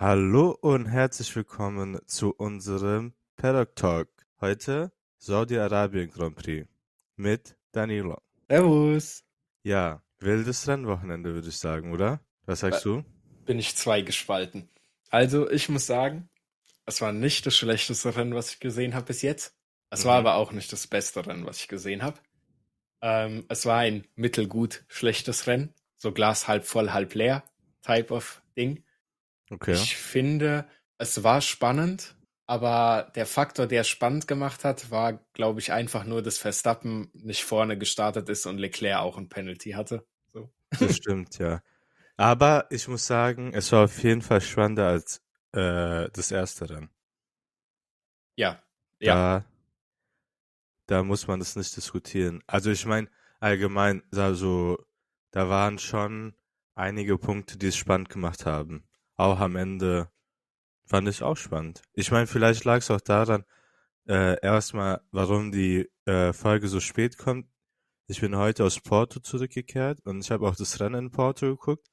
Hallo und herzlich willkommen zu unserem Paddock Talk. Heute Saudi-Arabien Grand Prix mit Danilo. Servus. Ja, wildes Rennwochenende würde ich sagen, oder? Was sagst du? Bin ich zweigespalten. Also, ich muss sagen, es war nicht das schlechteste Rennen, was ich gesehen habe bis jetzt. Es war Mhm. aber auch nicht das beste Rennen, was ich gesehen habe. Ähm, es war ein mittelgut schlechtes Rennen. So Glas halb voll, halb leer Type of Ding. Okay. Ich finde, es war spannend, aber der Faktor, der es spannend gemacht hat, war, glaube ich, einfach nur, dass Verstappen nicht vorne gestartet ist und Leclerc auch ein Penalty hatte. So. Das stimmt, ja. Aber ich muss sagen, es war auf jeden Fall spannender als äh, das erste Rennen. Ja, ja, Da, da muss man das nicht diskutieren. Also ich meine, allgemein, also, da waren schon einige Punkte, die es spannend gemacht haben. Auch am Ende fand ich auch spannend. Ich meine, vielleicht lag es auch daran, äh, erstmal, warum die äh, Folge so spät kommt. Ich bin heute aus Porto zurückgekehrt und ich habe auch das Rennen in Porto geguckt.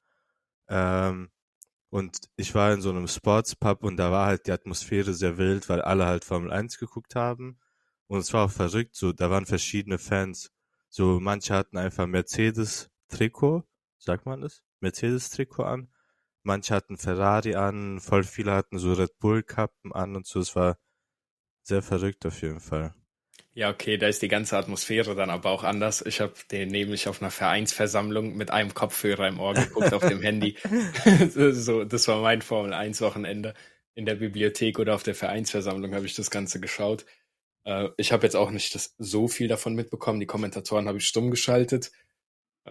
Ähm, und ich war in so einem Sportspub und da war halt die Atmosphäre sehr wild, weil alle halt Formel 1 geguckt haben. Und es war auch verrückt, so, da waren verschiedene Fans. So, manche hatten einfach Mercedes-Trikot, sagt man das? Mercedes-Trikot an. Manche hatten Ferrari an, voll viele hatten so Red Bull-Kappen an und so. Es war sehr verrückt auf jeden Fall. Ja, okay, da ist die ganze Atmosphäre dann aber auch anders. Ich habe den nämlich auf einer Vereinsversammlung mit einem Kopfhörer im Ohr geguckt auf dem Handy. so, das war mein Formel 1 Wochenende. In der Bibliothek oder auf der Vereinsversammlung habe ich das Ganze geschaut. Äh, ich habe jetzt auch nicht das, so viel davon mitbekommen. Die Kommentatoren habe ich stumm geschaltet.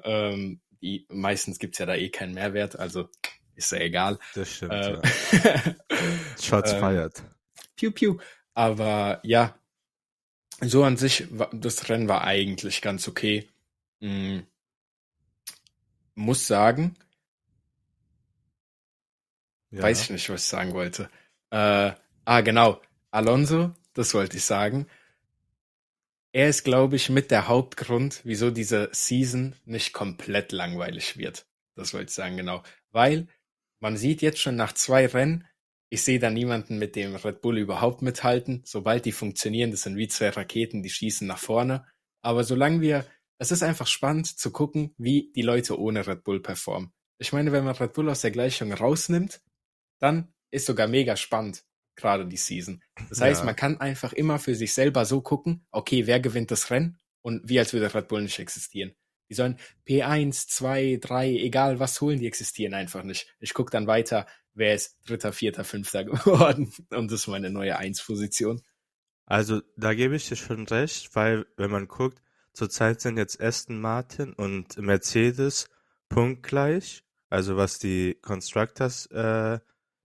Ähm, die, meistens gibt's ja da eh keinen Mehrwert, also ist ja egal. Das stimmt, Äh, ja. Shots ähm, fired. Piu, piu. Aber ja, so an sich, das Rennen war eigentlich ganz okay. Mm. Muss sagen, Ja. weiß ich nicht, was ich sagen wollte. Äh, ah, genau. Alonso, das wollte ich sagen. Er ist, glaube ich, mit der Hauptgrund, wieso diese Season nicht komplett langweilig wird. Das wollte ich sagen, genau. Weil man sieht jetzt schon nach zwei Rennen, ich sehe da niemanden mit dem Red Bull überhaupt mithalten. Sobald die funktionieren, das sind wie zwei Raketen, die schießen nach vorne. Aber solange wir, es ist einfach spannend zu gucken, wie die Leute ohne Red Bull performen. Ich meine, wenn man Red Bull aus der Gleichung rausnimmt, dann ist sogar mega spannend, gerade die Season. Das heißt, Ja. man kann einfach immer für sich selber so gucken, okay, wer gewinnt das Rennen und wie als würde Red Bull nicht existieren. Die sollen P1, 2, 3, egal was holen, die existieren einfach nicht. Ich gucke dann weiter, wer ist Dritter, Vierter, Fünfter geworden und das ist meine neue Eins-Position. Also, da gebe ich dir schon recht, weil, wenn man guckt, zurzeit sind jetzt Aston Martin und Mercedes punktgleich, also was die Constructors äh,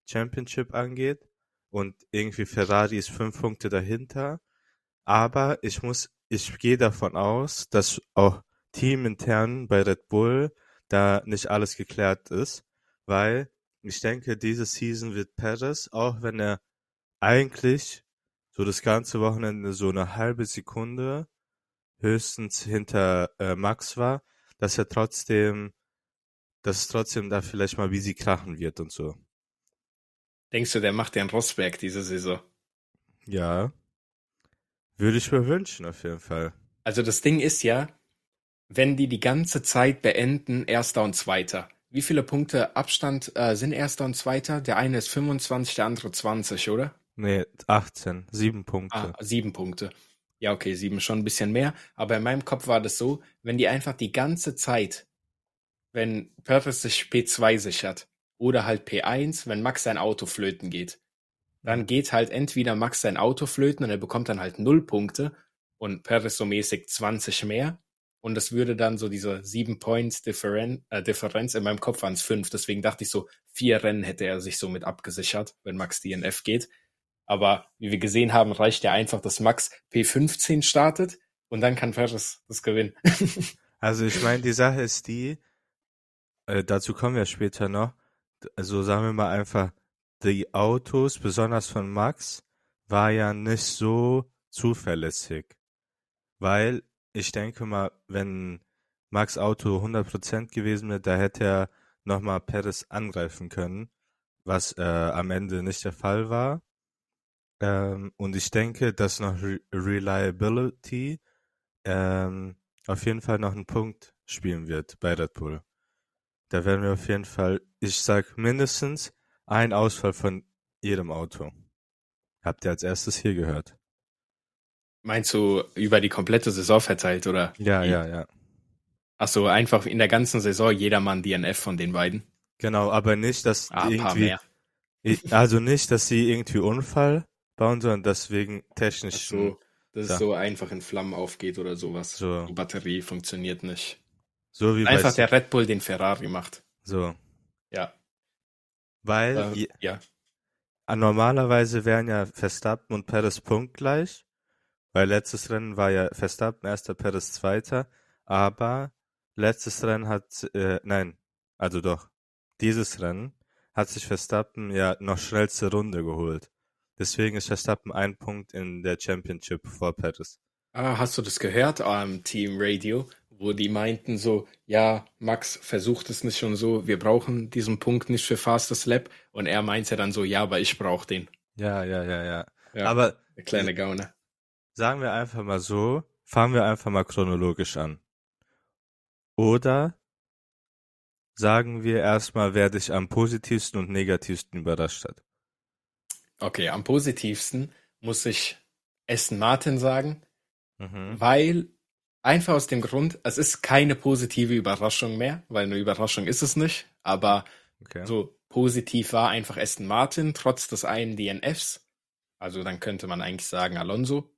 Championship angeht. Und irgendwie Ferrari ist fünf Punkte dahinter. Aber ich muss, ich gehe davon aus, dass auch teamintern bei Red Bull da nicht alles geklärt ist, weil ich denke, diese Season wird Perez, auch wenn er eigentlich so das ganze Wochenende so eine halbe Sekunde höchstens hinter äh, Max war, dass er trotzdem, dass es trotzdem da vielleicht mal wie sie krachen wird und so. Denkst du, der macht den Rosberg diese Saison? Ja. Würde ich mir wünschen, auf jeden Fall. Also das Ding ist ja, wenn die die ganze Zeit beenden, Erster und Zweiter. Wie viele Punkte Abstand äh, sind Erster und Zweiter? Der eine ist 25, der andere 20, oder? Nee, 18, sieben Punkte. Ah, sieben Punkte. Ja, okay, sieben schon ein bisschen mehr. Aber in meinem Kopf war das so, wenn die einfach die ganze Zeit, wenn Purpose sich P2 sichert oder halt P1, wenn Max sein Auto flöten geht, dann geht halt entweder Max sein Auto flöten und er bekommt dann halt null Punkte und Perez so mäßig 20 mehr. Und das würde dann so diese sieben Points Differen äh, Differenz in meinem Kopf waren es fünf. Deswegen dachte ich so, vier Rennen hätte er sich somit abgesichert, wenn Max DNF geht. Aber wie wir gesehen haben, reicht ja einfach, dass Max P15 startet und dann kann Perez das gewinnen. Also ich meine, die Sache ist die, äh, dazu kommen wir später noch, also sagen wir mal einfach, die Autos, besonders von Max, war ja nicht so zuverlässig. Weil ich denke mal, wenn Max Auto 100% gewesen wäre, da hätte er nochmal Perez angreifen können. was äh, am Ende nicht der Fall war. Ähm, und ich denke, dass noch Re Reliability ähm, auf jeden Fall noch einen Punkt spielen wird bei Red Bull. Da werden wir auf jeden Fall, ich sag mindestens ein Ausfall von jedem Auto. Habt ihr als erstes hier gehört? Meinst du über die komplette Saison verteilt, oder? Ja, ja, ja. Ach so, einfach in der ganzen Saison jedermann DNF von den beiden. Genau, aber nicht, dass Ah, irgendwie, also nicht, dass sie irgendwie Unfall bauen, sondern deswegen Ach technisch so, dass Ja. es so einfach in Flammen aufgeht oder sowas. so, Die Batterie funktioniert nicht. so wie Einfach der Red Bull den Ferrari macht. so, Ja. weil Äh, ja. Ah, Normalerweise wären ja Verstappen und Perez punktgleich, weil letztes Rennen war ja Verstappen erster, Perez zweiter, aber letztes Rennen hat, äh, nein, also doch, dieses Rennen hat sich Verstappen ja noch schnellste Runde geholt. Deswegen ist Verstappen ein Punkt in der Championship vor Perez. Ah, hast du das gehört am Team Radio, wo die meinten so, ja, Max versucht es nicht schon so, wir brauchen diesen Punkt nicht für Fastest Lap und er meinte dann so, ja, aber ich brauche den. Ja, ja, ja, ja. Ja, Aber der kleine Gauner. Sagen wir einfach mal so, fangen wir einfach mal chronologisch an. Oder sagen wir erstmal, wer dich am positivsten und negativsten überrascht hat. Okay, am positivsten muss ich Aston Martin sagen, Mhm. weil einfach aus dem Grund, es ist keine positive Überraschung mehr, weil eine Überraschung ist es nicht, aber Okay. so positiv war einfach Aston Martin, trotz des einen DNFs. Also dann könnte man eigentlich sagen, Alonso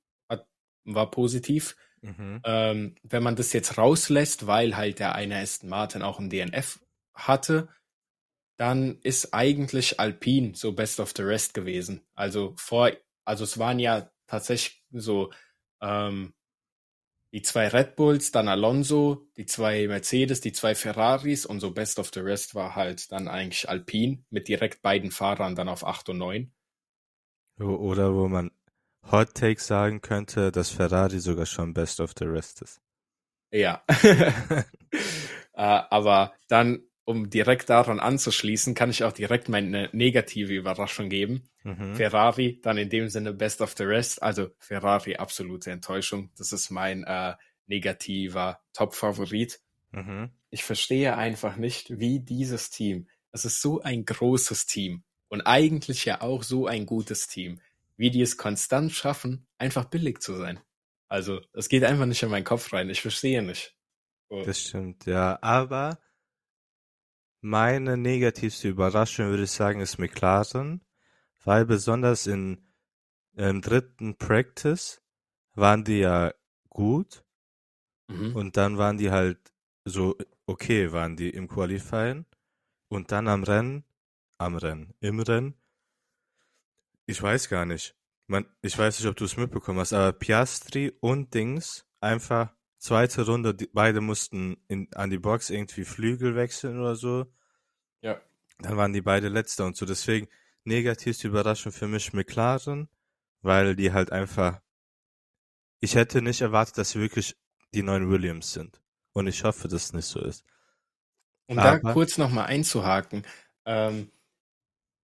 war positiv. Mhm. Ähm, wenn man das jetzt rauslässt, weil halt der eine Aston Martin auch ein DNF hatte, dann ist eigentlich Alpine so best of the rest gewesen. Also vor, also es waren ja tatsächlich so ähm, die zwei Red Bulls, dann Alonso, die zwei Mercedes, die zwei Ferraris und so best of the rest war halt dann eigentlich Alpine mit direkt beiden Fahrern dann auf 8 und 9. O- Oder wo man Hot Take sagen könnte, dass Ferrari sogar schon best of the rest ist. Ja. äh, aber dann, um direkt daran anzuschließen, kann ich auch direkt meine negative Überraschung geben. Mhm. Ferrari, dann in dem Sinne Best of the Rest. Also Ferrari, absolute Enttäuschung. Das ist mein äh, negativer Top-Favorit. Mhm. Ich verstehe einfach nicht, wie dieses Team, es ist so ein großes Team und eigentlich ja auch so ein gutes Team, wie die es konstant schaffen, einfach billig zu sein. Also, es geht einfach nicht in meinen Kopf rein. Ich verstehe nicht. So. Das stimmt, ja. Aber meine negativste Überraschung, würde ich sagen, ist McLaren, weil besonders in, im dritten Practice waren die ja gut Mhm. und dann waren die halt so okay, waren die im Qualifying und dann am Rennen, am Rennen, im Rennen, ich weiß gar nicht. Man, ich weiß nicht, ob du es mitbekommen hast, aber Piastri und Dings einfach zweite Runde, die, beide mussten in, an die Box irgendwie Flügel wechseln oder so. Ja. Dann waren die beide letzter und so. Deswegen negativste Überraschung für mich McLaren, weil die halt einfach. Ich hätte nicht erwartet, dass sie wirklich die neuen Williams sind. Und ich hoffe, dass es nicht so ist. Um da Aber- kurz nochmal einzuhaken, ähm,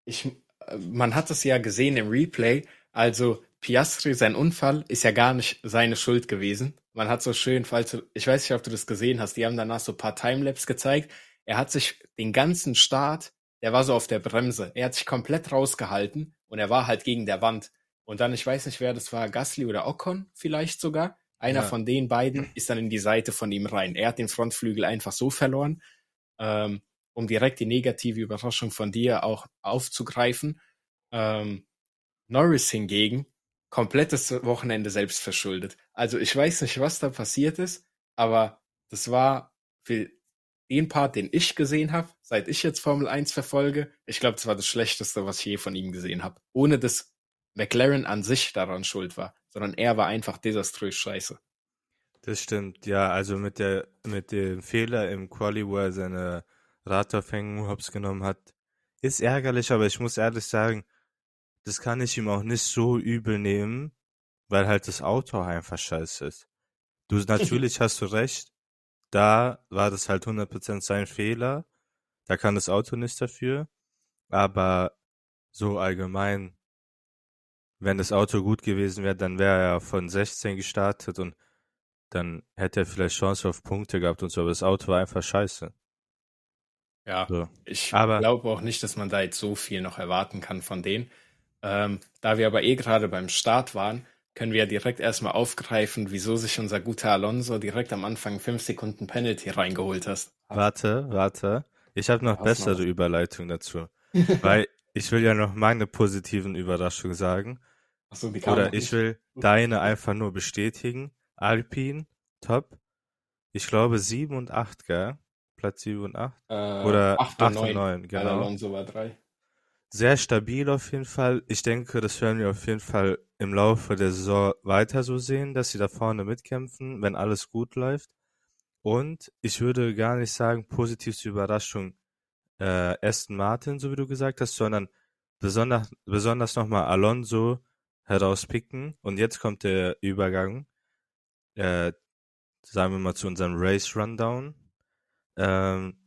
ich, man hat es ja gesehen im Replay, also Piastri, sein Unfall ist ja gar nicht seine Schuld gewesen. Man hat so schön, falls du, ich weiß nicht, ob du das gesehen hast, die haben danach so ein paar Timelapse gezeigt. Er hat sich den ganzen Start, der war so auf der Bremse, er hat sich komplett rausgehalten und er war halt gegen der Wand. Und dann, ich weiß nicht, wer das war, Gasly oder Ocon vielleicht sogar. Einer Ja. von den beiden ist dann in die Seite von ihm rein. Er hat den Frontflügel einfach so verloren ähm, um direkt die negative Überraschung von dir auch aufzugreifen. Ähm, Norris hingegen, komplettes Wochenende selbst verschuldet. Also ich weiß nicht, was da passiert ist, aber das war für den Part, den ich gesehen habe, seit ich jetzt Formel 1 verfolge, ich glaube, das war das Schlechteste, was ich je von ihm gesehen habe. Ohne dass McLaren an sich daran schuld war, sondern er war einfach desaströs scheiße. Das stimmt, ja. Also mit der, mit dem Fehler im Quali, wo er seine Radaufhängung hops genommen hat, ist ärgerlich, aber ich muss ehrlich sagen, das kann ich ihm auch nicht so übel nehmen, weil halt das Auto einfach scheiße ist. Du, natürlich hast du recht. Da war das halt 100% sein Fehler. Da kann das Auto nicht dafür. Aber so allgemein, wenn das Auto gut gewesen wäre, dann wäre er von 16 gestartet und dann hätte er vielleicht Chance auf Punkte gehabt und so, aber das Auto war einfach scheiße. Ja, So. ich glaube auch nicht, dass man da jetzt so viel noch erwarten kann von denen. Ähm, da wir aber eh gerade beim Start waren, können wir ja direkt erstmal aufgreifen, wieso sich unser guter Alonso direkt am Anfang fünf Sekunden Penalty reingeholt hast. Warte, warte. Ich habe noch Hast bessere noch. Überleitung dazu. Weil ich will ja noch meine positiven Überraschungen sagen. Achso, die kam Oder ich nicht. will deine einfach nur bestätigen. Alpine, top. Ich glaube 7 und 8, gell? Platz 7 und 8. Äh, Oder 8 8 und und 9, 9, weil genau. Alonso war 3. Sehr stabil auf jeden Fall. Ich denke, das werden wir auf jeden Fall im Laufe der Saison weiter so sehen, dass sie da vorne mitkämpfen, wenn alles gut läuft. Und ich würde gar nicht sagen, positivste Überraschung äh, Aston Martin, so wie du gesagt hast, sondern besonders, besonders nochmal Alonso herauspicken. Und jetzt kommt der Übergang, äh, sagen wir mal zu unserem Race Rundown. Ähm,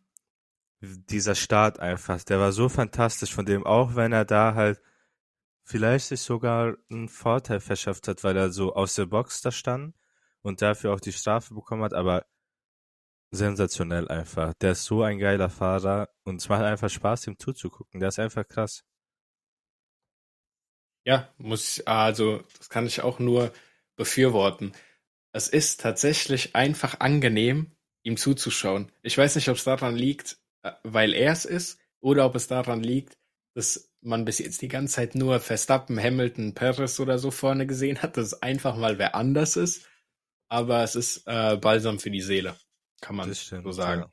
dieser Start einfach, der war so fantastisch von dem, auch wenn er da halt vielleicht sich sogar einen Vorteil verschafft hat, weil er so aus der Box da stand und dafür auch die Strafe bekommen hat, aber sensationell einfach. Der ist so ein geiler Fahrer und es macht einfach Spaß, ihm zuzugucken. Der ist einfach krass. Ja, muss ich, also, das kann ich auch nur befürworten. Es ist tatsächlich einfach angenehm, ihm zuzuschauen. Ich weiß nicht, ob es daran liegt, äh, weil er es ist, oder ob es daran liegt, dass man bis jetzt die ganze Zeit nur Verstappen, Hamilton, Perez oder so vorne gesehen hat, dass es einfach mal wer anders ist. Aber es ist äh, Balsam für die Seele, kann man stimmt, so sagen. ja.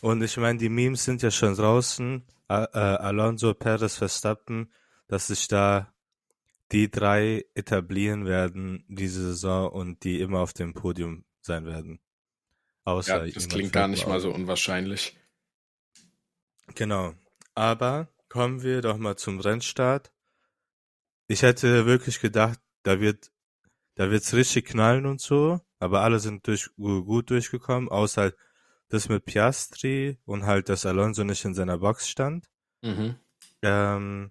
Und ich meine, die Memes sind ja schon draußen. Äh, Alonso, Perez, Verstappen, dass sich da die drei etablieren werden diese Saison und die immer auf dem Podium sein werden. Außer Ja, das klingt gar nicht mal so unwahrscheinlich. Genau. Aber kommen wir doch mal zum Rennstart. Ich hätte wirklich gedacht, da wird, da wird's richtig knallen und so, aber alle sind durch, gu- gut durchgekommen, außer halt das mit Piastri und halt, dass Alonso nicht in seiner Box stand. Mhm. Ähm,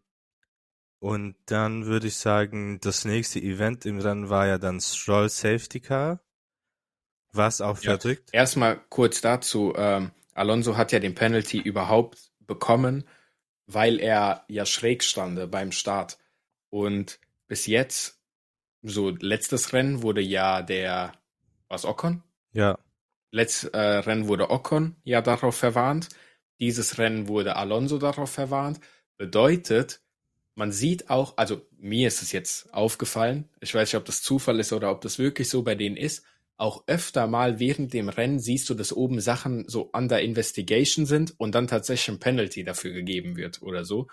und dann würde ich sagen, das nächste Event im Rennen war ja dann Stroll Safety Car, was auch Ja. Erstmal kurz dazu. Ähm, Alonso hat ja den Penalty überhaupt bekommen, weil er ja schräg stande beim Start. Und bis jetzt, so letztes Rennen wurde ja der, was Ocon? Ja, Letztes äh, Rennen wurde Ocon ja darauf verwarnt. Dieses Rennen wurde Alonso darauf verwarnt. Bedeutet, man sieht auch, also mir ist es jetzt aufgefallen, ich weiß nicht, ob das Zufall ist oder ob das wirklich so bei denen ist, auch öfter mal während dem Rennen siehst du, dass oben Sachen so under investigation sind und dann tatsächlich ein Penalty dafür gegeben wird oder so.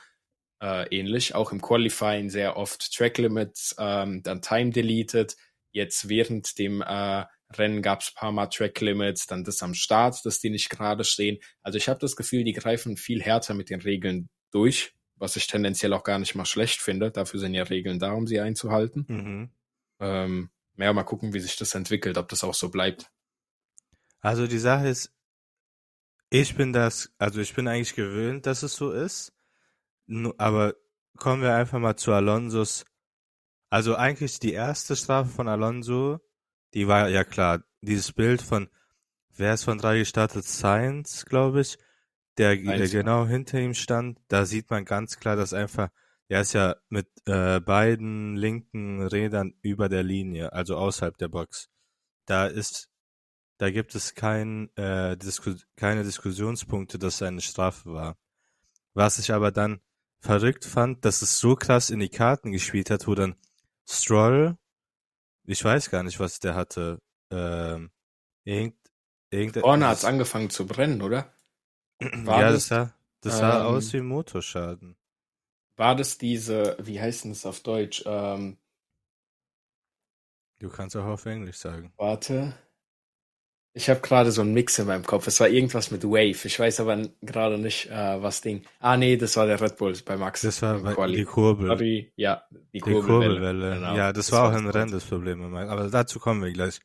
Äh, ähnlich, auch im Qualifying sehr oft Track Limits, ähm, dann Time deleted. Jetzt während dem äh, Rennen gab es paar Mal Track Limits, dann das am Start, dass die nicht gerade stehen. Also ich habe das Gefühl, die greifen viel härter mit den Regeln durch, was ich tendenziell auch gar nicht mal schlecht finde. Dafür sind ja Regeln da, um sie einzuhalten. mhm. Ähm, ja, mal gucken, wie sich das entwickelt, ob das auch so bleibt. Also die Sache ist, ich bin das, also ich bin eigentlich gewöhnt, dass es so ist. Aber kommen wir einfach mal zu Alonsos. Also eigentlich die erste Strafe von Alonso, die war ja klar. Dieses Bild von, wer ist von drei gestartet? Science, glaube ich, der, der genau hinter ihm stand. Da sieht man ganz klar, dass einfach, er ist ja mit äh, beiden linken Rädern über der Linie, also außerhalb der Box. Da ist da gibt es kein, äh, Disku keine Diskussionspunkte, dass es eine Strafe war. Was ich aber dann verrückt fand, dass es so krass in die Karten gespielt hat, wo dann Stroll, ich weiß gar nicht, was der hatte, ähm, irgend, irgend, Vorne hat es angefangen zu brennen, oder? war ja, das, das sah, das sah ähm, aus wie Motorschaden. War das diese, wie heißt denn das auf Deutsch? Ähm, Du kannst auch auf Englisch sagen. warte. Ich habe gerade so einen Mix in meinem Kopf. Es war irgendwas mit Wave. Ich weiß aber gerade nicht, äh, was Ding. Ah, nee, das war der Red Bull bei Max. Das war bei- Quali. die Kurbel. Sorry, ja, die Die Kurbelwelle. Kurbelwelle. Genau, ja, das, war auch das im war's. Rennen das Problem. Aber dazu kommen wir gleich.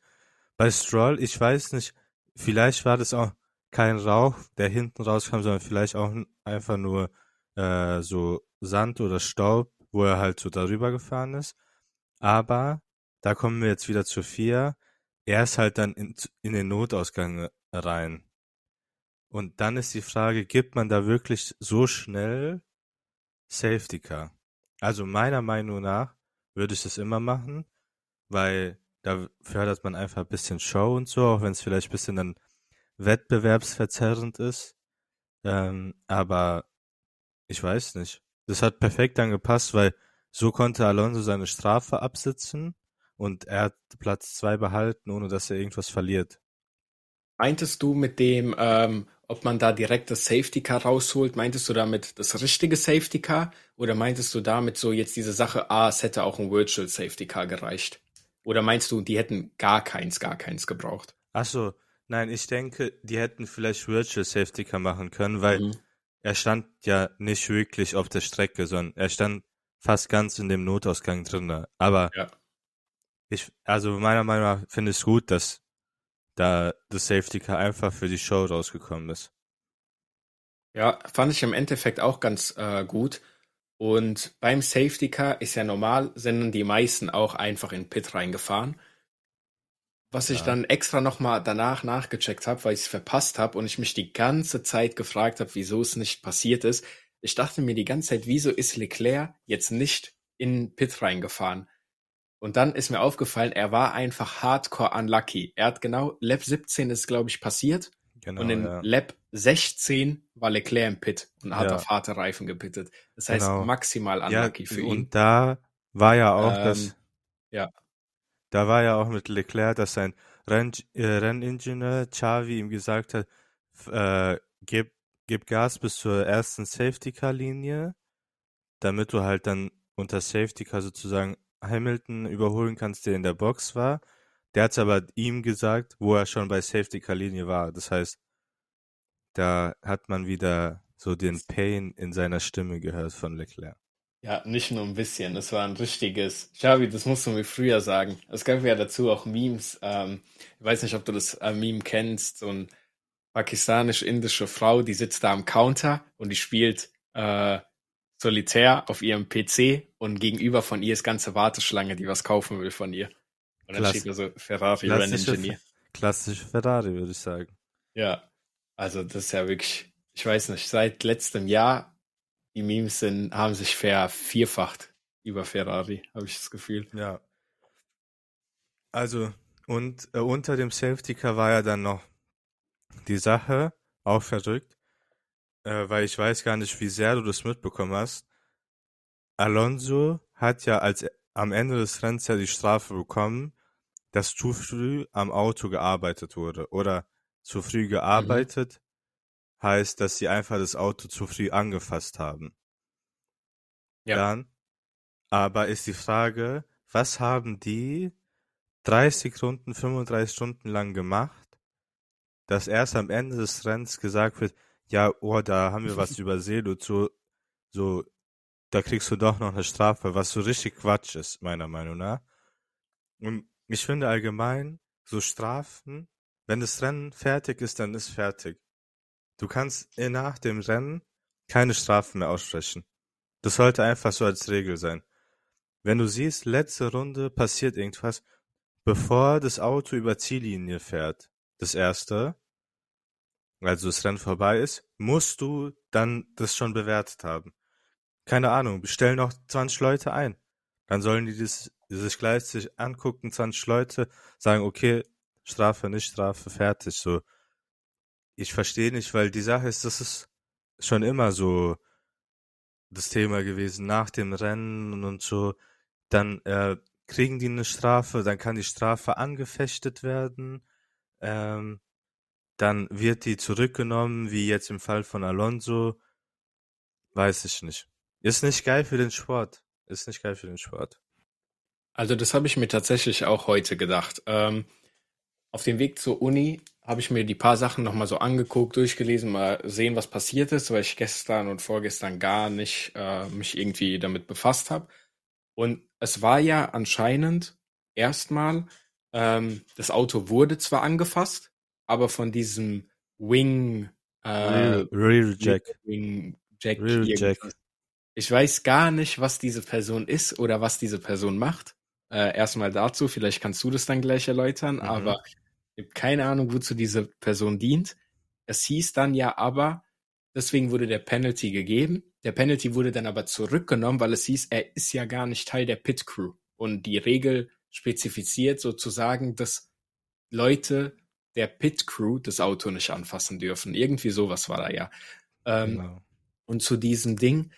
Bei Stroll, ich weiß nicht, vielleicht war das auch kein Rauch, der hinten rauskam, sondern vielleicht auch einfach nur äh, so Sand oder Staub, wo er halt so darüber gefahren ist. Aber da kommen wir jetzt wieder zu vier. Er ist halt dann in, in den Notausgang rein. Und dann ist die Frage, gibt man da wirklich so schnell Safety Car? Also meiner Meinung nach würde ich das immer machen, weil da fördert man einfach ein bisschen Show und so, auch wenn es vielleicht ein bisschen dann wettbewerbsverzerrend ist. Ähm, aber ich weiß nicht. Das hat perfekt dann gepasst, weil so konnte Alonso seine Strafe absitzen und er hat Platz zwei behalten, ohne dass er irgendwas verliert. Meintest du mit dem, ähm, ob man da direkt das Safety Car rausholt, meintest du damit das richtige Safety Car oder meintest du damit so jetzt diese Sache, ah, es hätte auch ein Virtual Safety Car gereicht? Oder meinst du, die hätten gar keins, gar keins gebraucht? Ach so, nein, ich denke, die hätten vielleicht Virtual Safety Car machen können, weil mhm. Er stand ja nicht wirklich auf der Strecke, sondern er stand fast ganz in dem Notausgang drin. Aber ja. ich, also meiner Meinung nach finde ich es gut, dass da das Safety Car einfach für die Show rausgekommen ist. Ja, fand ich im Endeffekt auch ganz äh, gut. Und beim Safety Car ist ja normal, sind die meisten auch einfach in Pit reingefahren. Was ja. ich dann extra nochmal danach nachgecheckt habe, weil ich es verpasst habe und ich mich die ganze Zeit gefragt habe, wieso es nicht passiert ist. Ich dachte mir die ganze Zeit, wieso ist Leclerc jetzt nicht in Pit reingefahren? Und dann ist mir aufgefallen, er war einfach hardcore unlucky. Er hat genau, Lab 17 ist, glaube ich, passiert. Genau, und in ja. Lab 16 war Leclerc im Pit und hat ja. auf harte Reifen gepittet. Das heißt, genau. maximal unlucky ja, für ihn. Und da war ja auch ähm, das. Ja. Da war ja auch mit Leclerc, dass sein Renn, äh, Renningenieur Xavi ihm gesagt hat, äh, gib, gib Gas bis zur ersten Safety-Car-Linie, damit du halt dann unter Safety-Car sozusagen Hamilton überholen kannst, der in der Box war. Der hat es aber ihm gesagt, wo er schon bei Safety Car Linie war. Das heißt, da hat man wieder so den Pain in seiner Stimme gehört von Leclerc. Ja, nicht nur ein bisschen. Das war ein richtiges. Xavi, das musst du mir früher sagen. Es gab ja dazu auch Memes. Ähm, ich weiß nicht, ob du das äh, Meme kennst. So eine pakistanisch-indische Frau, die sitzt da am Counter und die spielt äh, solitär auf ihrem PC und gegenüber von ihr ist ganze Warteschlange, die was kaufen will von ihr. Und dann Klasse. steht da so Ferrari Ren Engineer. Klassische Ferrari, würde ich sagen. Ja, also das ist ja wirklich, ich weiß nicht, seit letztem Jahr, die Memes sind, haben sich vervierfacht über Ferrari, habe ich das Gefühl. Ja. Also, und äh, unter dem Safety Car war ja dann noch die Sache, auch verrückt, äh, weil ich weiß gar nicht, wie sehr du das mitbekommen hast. Alonso hat ja als am Ende des Rennens ja die Strafe bekommen, dass zu früh am Auto gearbeitet wurde. Oder zu früh mhm. gearbeitet. Heißt, dass sie einfach das Auto zu früh angefasst haben. Ja. Dann aber ist die Frage, was haben die 30 Runden, 35 Stunden lang gemacht, dass erst am Ende des Rennens gesagt wird, ja, oh, da haben wir was übersehen und so, so, da kriegst du doch noch eine Strafe, was so richtig Quatsch ist, meiner Meinung nach. Und ich finde allgemein, so Strafen, wenn das Rennen fertig ist, dann ist fertig. Du kannst nach dem Rennen keine Strafen mehr aussprechen. Das sollte einfach so als Regel sein. Wenn du siehst, letzte Runde passiert irgendwas, bevor das Auto über Ziellinie fährt, das erste, also das Rennen vorbei ist, musst du dann das schon bewertet haben. Keine Ahnung, bestell noch 20 Leute ein. Dann sollen die das, sich gleich angucken, 20 Leute, sagen, okay, Strafe, nicht Strafe, fertig, so. Ich verstehe nicht, weil die Sache ist, das ist schon immer so das Thema gewesen, nach dem Rennen und so. Dann äh, kriegen die eine Strafe, dann kann die Strafe angefechtet werden. Ähm, dann wird die zurückgenommen, wie jetzt im Fall von Alonso. Weiß ich nicht. Ist nicht geil für den Sport. Ist nicht geil für den Sport. Also das habe ich mir tatsächlich auch heute gedacht. Ähm, auf dem Weg zur Uni habe ich mir die paar Sachen nochmal so angeguckt, durchgelesen, mal sehen, was passiert ist, weil ich gestern und vorgestern gar nicht äh, mich irgendwie damit befasst habe. Und es war ja anscheinend erstmal, ähm, das Auto wurde zwar angefasst, aber von diesem Wing, äh, Rear Jack. Wing Jack, Real Jack. Ich weiß gar nicht, was diese Person ist oder was diese Person macht. Äh, erstmal dazu, vielleicht kannst du das dann gleich erläutern, Mhm. aber ich habe keine Ahnung, wozu diese Person dient. Es hieß dann ja aber, deswegen wurde der Penalty gegeben. Der Penalty wurde dann aber zurückgenommen, weil es hieß, er ist ja gar nicht Teil der Pit Crew. Und die Regel spezifiziert sozusagen, dass Leute der Pit Crew das Auto nicht anfassen dürfen. Irgendwie sowas war da ja. Ähm, Genau. und zu diesem Ding,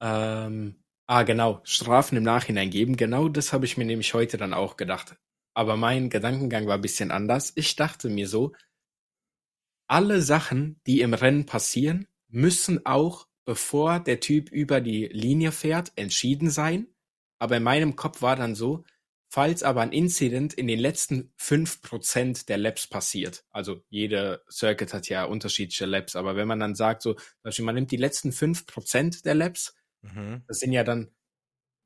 ähm, ah genau, Strafen im Nachhinein geben, genau das habe ich mir nämlich heute dann auch gedacht. Aber mein Gedankengang war ein bisschen anders. Ich dachte mir so, alle Sachen, die im Rennen passieren, müssen auch, bevor der Typ über die Linie fährt, entschieden sein. Aber in meinem Kopf war dann so, falls aber ein Incident in den letzten 5% der Laps passiert, also jede Circuit hat ja unterschiedliche Laps, aber wenn man dann sagt, so, zum Beispiel, man nimmt die letzten 5% der Laps, Mhm. das sind ja dann,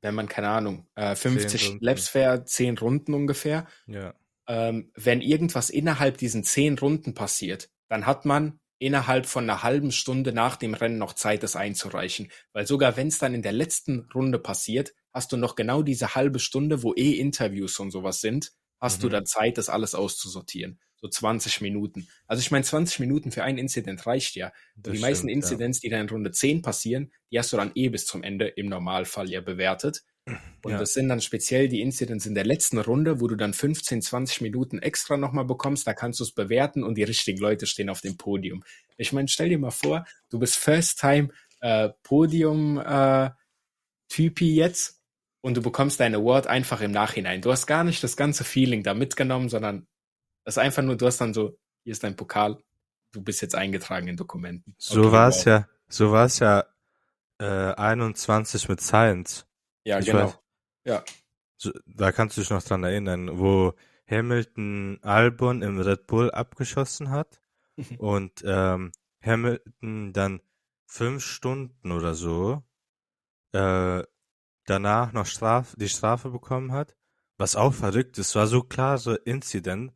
wenn man, keine Ahnung, äh, 50 Runden. Laps fährt, 10 Runden ungefähr, Ja. ähm, wenn irgendwas innerhalb diesen 10 Runden passiert, dann hat man innerhalb von einer halben Stunde nach dem Rennen noch Zeit, das einzureichen. Weil sogar wenn es dann in der letzten Runde passiert, hast du noch genau diese halbe Stunde, wo eh Interviews und sowas sind, hast du Mhm. dann Zeit, das alles auszusortieren. So 20 Minuten. Also ich meine, 20 Minuten für ein Incident reicht ja. Die meisten stimmt, Incidents, die dann in Runde 10 passieren, die hast du dann eh bis zum Ende im Normalfall ja bewertet. Und Ja. das sind dann speziell die Incidents in der letzten Runde, wo du dann 15, 20 Minuten extra nochmal bekommst, da kannst du es bewerten und die richtigen Leute stehen auf dem Podium. Ich meine, stell dir mal vor, du bist First Time äh, Podium äh, Typi jetzt und du bekommst deinen Award einfach im Nachhinein. Du hast gar nicht das ganze Feeling da mitgenommen, sondern das ist einfach nur, du hast dann so, hier ist dein Pokal, du bist jetzt eingetragen in Dokumenten. So Okay, war es wow. ja, so war es ja äh, 21 mit Science. Ja, Ich genau. weiß. Ja. So, da kannst du dich noch dran erinnern, wo Hamilton Albon im Red Bull abgeschossen hat und ähm, Hamilton dann fünf Stunden oder so äh, danach noch Straf die Strafe bekommen hat, was auch verrückt ist, war so klare Incident,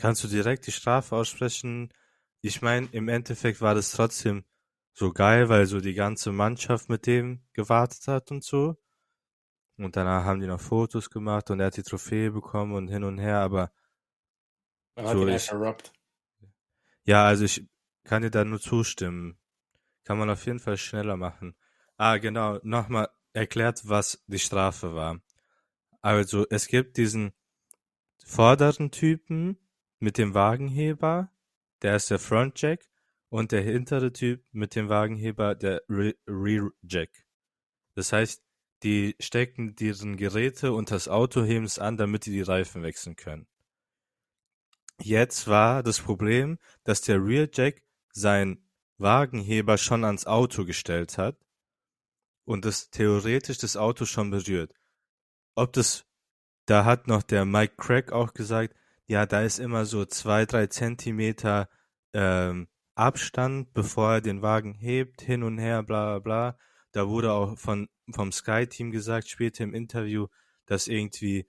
kannst du direkt die Strafe aussprechen. Ich meine, im Endeffekt war das trotzdem so geil, weil so die ganze Mannschaft mit dem gewartet hat und so. Und danach haben die noch Fotos gemacht und er hat die Trophäe bekommen und hin und her, aber Man hat So ihn ist- einfach robbt. ja, also ich kann dir da nur zustimmen. Kann man auf jeden Fall schneller machen. Ah, genau, nochmal erklärt, was die Strafe war. Also, es gibt diesen vorderen Typen mit dem Wagenheber, der ist der Frontjack, und der hintere Typ mit dem Wagenheber, der Re Rear Jack. Das heißt, die stecken diesen Geräte unter das Auto, heben es an, damit die die Reifen wechseln können. Jetzt war das Problem, dass der Rear Jack sein Wagenheber schon ans Auto gestellt hat und das theoretisch das Auto schon berührt. Ob das, da hat noch der Mike Craig auch gesagt, ja, da ist immer so zwei, drei Zentimeter ähm, Abstand, bevor er den Wagen hebt, hin und her, bla bla bla. Da wurde auch von vom Sky-Team gesagt, später im Interview, dass irgendwie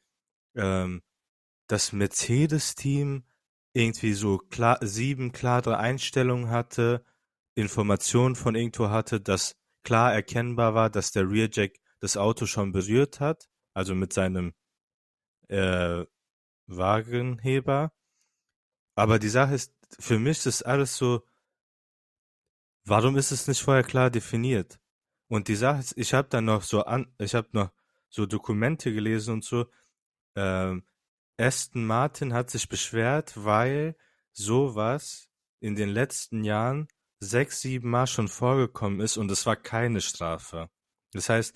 ähm, das Mercedes-Team irgendwie so klar, sieben klare Einstellungen hatte, Informationen von irgendwo hatte, dass klar erkennbar war, dass der Rearjack das Auto schon berührt hat, also mit seinem äh, Wagenheber. Aber die Sache ist, für mich ist alles so, warum ist es nicht vorher klar definiert? Und die Sache ist, ich habe dann noch so an, ich habe noch so Dokumente gelesen und so. Ähm, Aston Martin hat sich beschwert, weil sowas in den letzten Jahren sechs, sieben Mal schon vorgekommen ist und es war keine Strafe. Das heißt,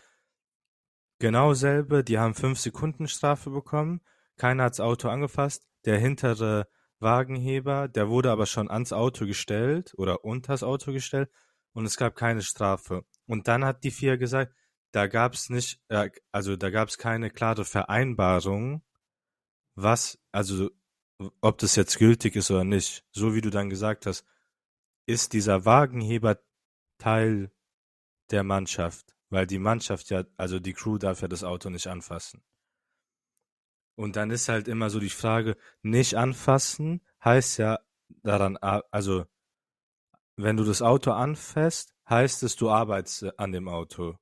genau selbe, die haben fünf Sekunden Strafe bekommen, keiner hat's Auto angefasst, der hintere Wagenheber, der wurde aber schon ans Auto gestellt oder unters Auto gestellt und es gab keine Strafe. Und dann hat die FIA gesagt, da gab's nicht, äh, also da gab's keine klare Vereinbarung, was, also ob das jetzt gültig ist oder nicht. So wie du dann gesagt hast, ist dieser Wagenheber Teil der Mannschaft, weil die Mannschaft ja, also die Crew darf ja das Auto nicht anfassen. Und dann ist halt immer so die Frage, nicht anfassen heißt ja daran, also wenn du das Auto anfasst, heißt es, du arbeitest an dem Auto.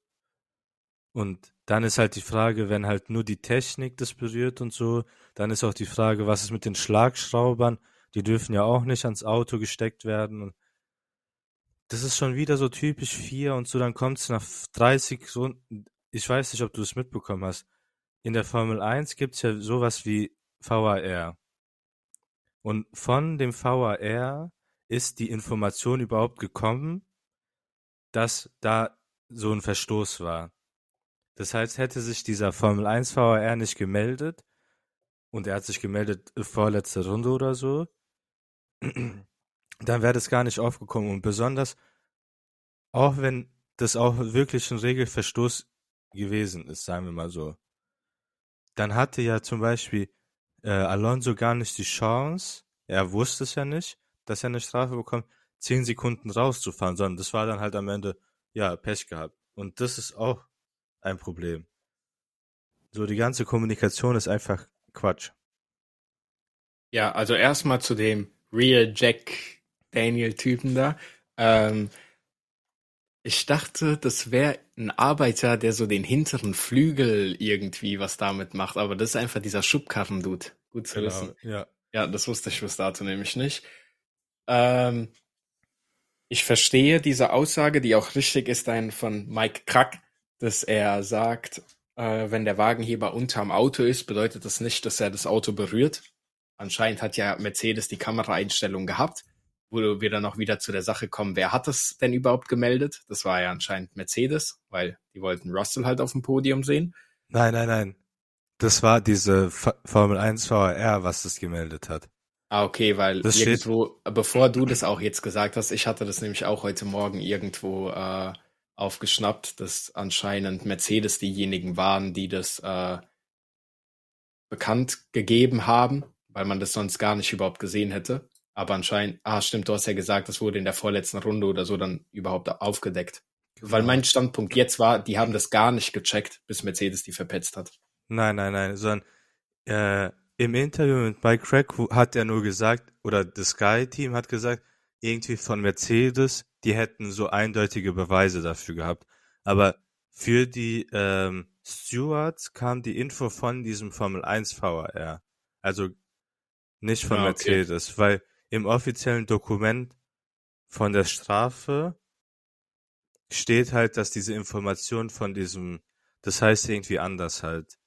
Und dann ist halt die Frage, wenn halt nur die Technik das berührt und so, dann ist auch die Frage, was ist mit den Schlagschraubern? Die dürfen ja auch nicht ans Auto gesteckt werden. Und das ist schon wieder so typisch vier und so, dann kommt es nach 30 Runden. Ich weiß nicht, ob du es mitbekommen hast. In der Formel 1 gibt es ja sowas wie VAR. Und von dem VAR ist die Information überhaupt gekommen, dass da so ein Verstoß war. Das heißt, hätte sich dieser Formel 1 VAR nicht gemeldet und er hat sich gemeldet äh, vorletzte Runde oder so, dann wäre das gar nicht aufgekommen. Und besonders, auch wenn das auch wirklich ein Regelverstoß gewesen ist, sagen wir mal so, dann hatte ja zum Beispiel äh, Alonso gar nicht die Chance, er wusste es ja nicht, dass er eine Strafe bekommt, zehn Sekunden rauszufahren, sondern das war dann halt am Ende, ja, Pech gehabt. Und das ist auch ein Problem. So, die ganze Kommunikation ist einfach Quatsch. Ja, also erstmal zu dem Real Jack Daniel Typen da. Ähm, ich dachte, das wäre ein Arbeiter, der so den hinteren Flügel irgendwie was damit macht, aber das ist einfach dieser Schubkarren-Dude. Gut zu genau, wissen. Ja. ja, das wusste ich bis dato nämlich nicht. Ähm, ich verstehe diese Aussage, die auch richtig ist, ein von Mike Krack, dass er sagt, äh, wenn der Wagenheber unterm Auto ist, bedeutet das nicht, dass er das Auto berührt. Anscheinend hat ja Mercedes die Kameraeinstellung gehabt, wo wir dann auch wieder zu der Sache kommen, wer hat das denn überhaupt gemeldet? Das war ja anscheinend Mercedes, weil die wollten Russell halt auf dem Podium sehen. Nein, nein, nein. Das war diese F Formel 1 VAR, was das gemeldet hat. Ah, okay, weil das irgendwo, steht... bevor du das auch jetzt gesagt hast, ich hatte das nämlich auch heute Morgen irgendwo äh, aufgeschnappt, dass anscheinend Mercedes diejenigen waren, die das äh, bekannt gegeben haben, weil man das sonst gar nicht überhaupt gesehen hätte. Aber anscheinend, ah, stimmt, du hast ja gesagt, das wurde in der vorletzten Runde oder so dann überhaupt aufgedeckt. Genau. Weil mein Standpunkt jetzt war, die haben das gar nicht gecheckt, bis Mercedes die verpetzt hat. Nein, nein, nein, sondern äh, im Interview mit Mike Craig hat er nur gesagt, oder das Sky-Team hat gesagt, irgendwie von Mercedes, die hätten so eindeutige Beweise dafür gehabt. Aber für die ähm, Stewards kam die Info von diesem Formel 1 VAR. Also nicht von ah, okay. Mercedes, weil im offiziellen Dokument von der Strafe steht halt, dass diese Information von diesem, das heißt irgendwie anders halt,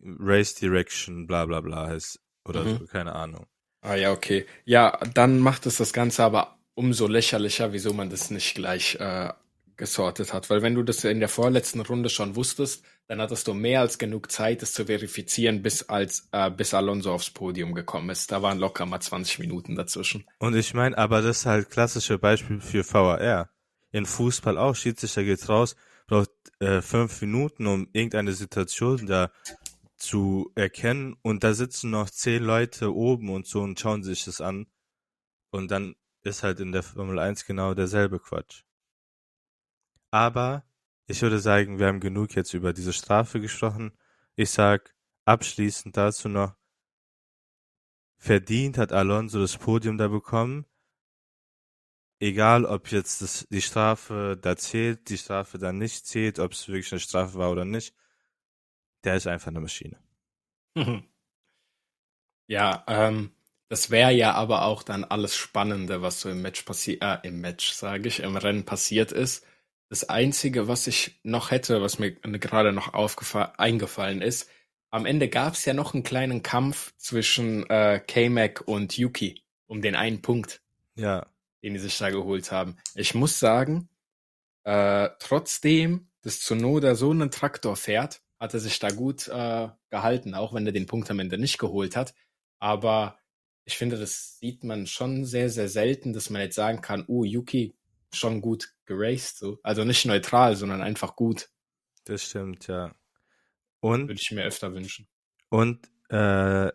Race Direction, bla bla bla heißt, oder mhm. so, keine Ahnung. Ah ja, okay. Ja, dann macht es das Ganze aber umso lächerlicher, wieso man das nicht gleich äh, gesortet hat. Weil wenn du das in der vorletzten Runde schon wusstest, dann hattest du mehr als genug Zeit, das zu verifizieren, bis als äh, bis Alonso aufs Podium gekommen ist. Da waren locker mal 20 Minuten dazwischen. Und ich meine, aber das ist halt klassische Beispiel für VAR. In Fußball auch, Schiedsrichter geht raus, braucht äh, fünf Minuten, um irgendeine Situation da zu erkennen und da sitzen noch zehn Leute oben und so und schauen sich das an. Und dann ist halt in der Formel 1 genau derselbe Quatsch. Aber ich würde sagen, wir haben genug jetzt über diese Strafe gesprochen. Ich sag abschließend dazu noch, verdient hat Alonso das Podium da bekommen. Egal, ob jetzt das, die Strafe da zählt, die Strafe da nicht zählt, ob es wirklich eine Strafe war oder nicht. Der ist einfach eine Maschine. Ja, ähm, das wäre ja aber auch dann alles Spannende, was so im Match passiert, äh, im Match, sage ich, im Rennen passiert ist. Das Einzige, was ich noch hätte, was mir gerade noch eingefallen ist, am Ende gab es ja noch einen kleinen Kampf zwischen äh, K-Mac und Yuki um den einen Punkt, ja. den die sich da geholt haben. Ich muss sagen, äh, trotzdem, dass Tsunoda so einen Traktor fährt, hat er sich da gut äh, gehalten, auch wenn er den Punkt am Ende nicht geholt hat. Aber ich finde, das sieht man schon sehr, sehr selten, dass man jetzt sagen kann, oh, Yuki schon gut geraced. So. Also nicht neutral, sondern einfach gut. Das stimmt, ja. Und würde ich mir öfter wünschen. Und äh,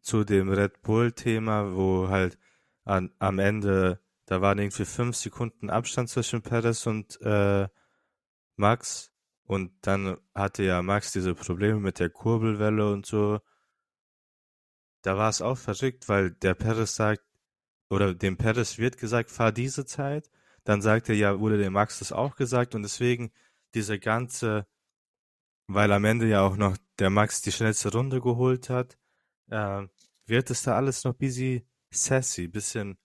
zu dem Red Bull-Thema, wo halt an, am Ende, da waren irgendwie fünf Sekunden Abstand zwischen Perez und äh, Max. Und dann hatte ja Max diese Probleme mit der Kurbelwelle und so. Da war es auch verrückt, weil der Perez sagt, oder dem Perez wird gesagt, fahr diese Zeit, dann sagt er, ja, wurde dem Max das auch gesagt und deswegen diese ganze, weil am Ende ja auch noch der Max die schnellste Runde geholt hat, äh, wird es da alles noch busy sassy, bisschen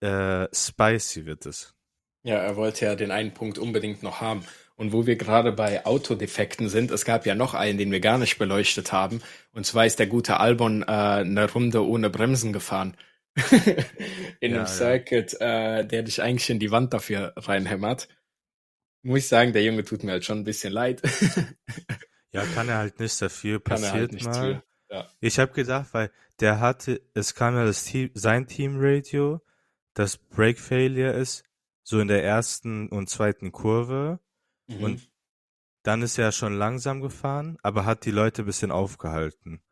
äh, spicy wird es. Ja, er wollte ja den einen Punkt unbedingt noch haben. Und wo wir gerade bei Autodefekten sind, es gab ja noch einen, den wir gar nicht beleuchtet haben. Und zwar ist der gute Albon äh, eine Runde ohne Bremsen gefahren. in ja, einem Circuit, ja. äh, der dich eigentlich in die Wand dafür reinhämmert. Muss ich sagen, der Junge tut mir halt schon ein bisschen leid. ja, kann er halt nicht dafür, passiert halt nicht mal. Ja. Ich habe gedacht, weil der hatte, es kam ja das Team, sein Teamradio, das Break Failure ist, so in der ersten und zweiten Kurve. Mhm. Und dann ist er schon langsam gefahren, aber hat die Leute ein bisschen aufgehalten.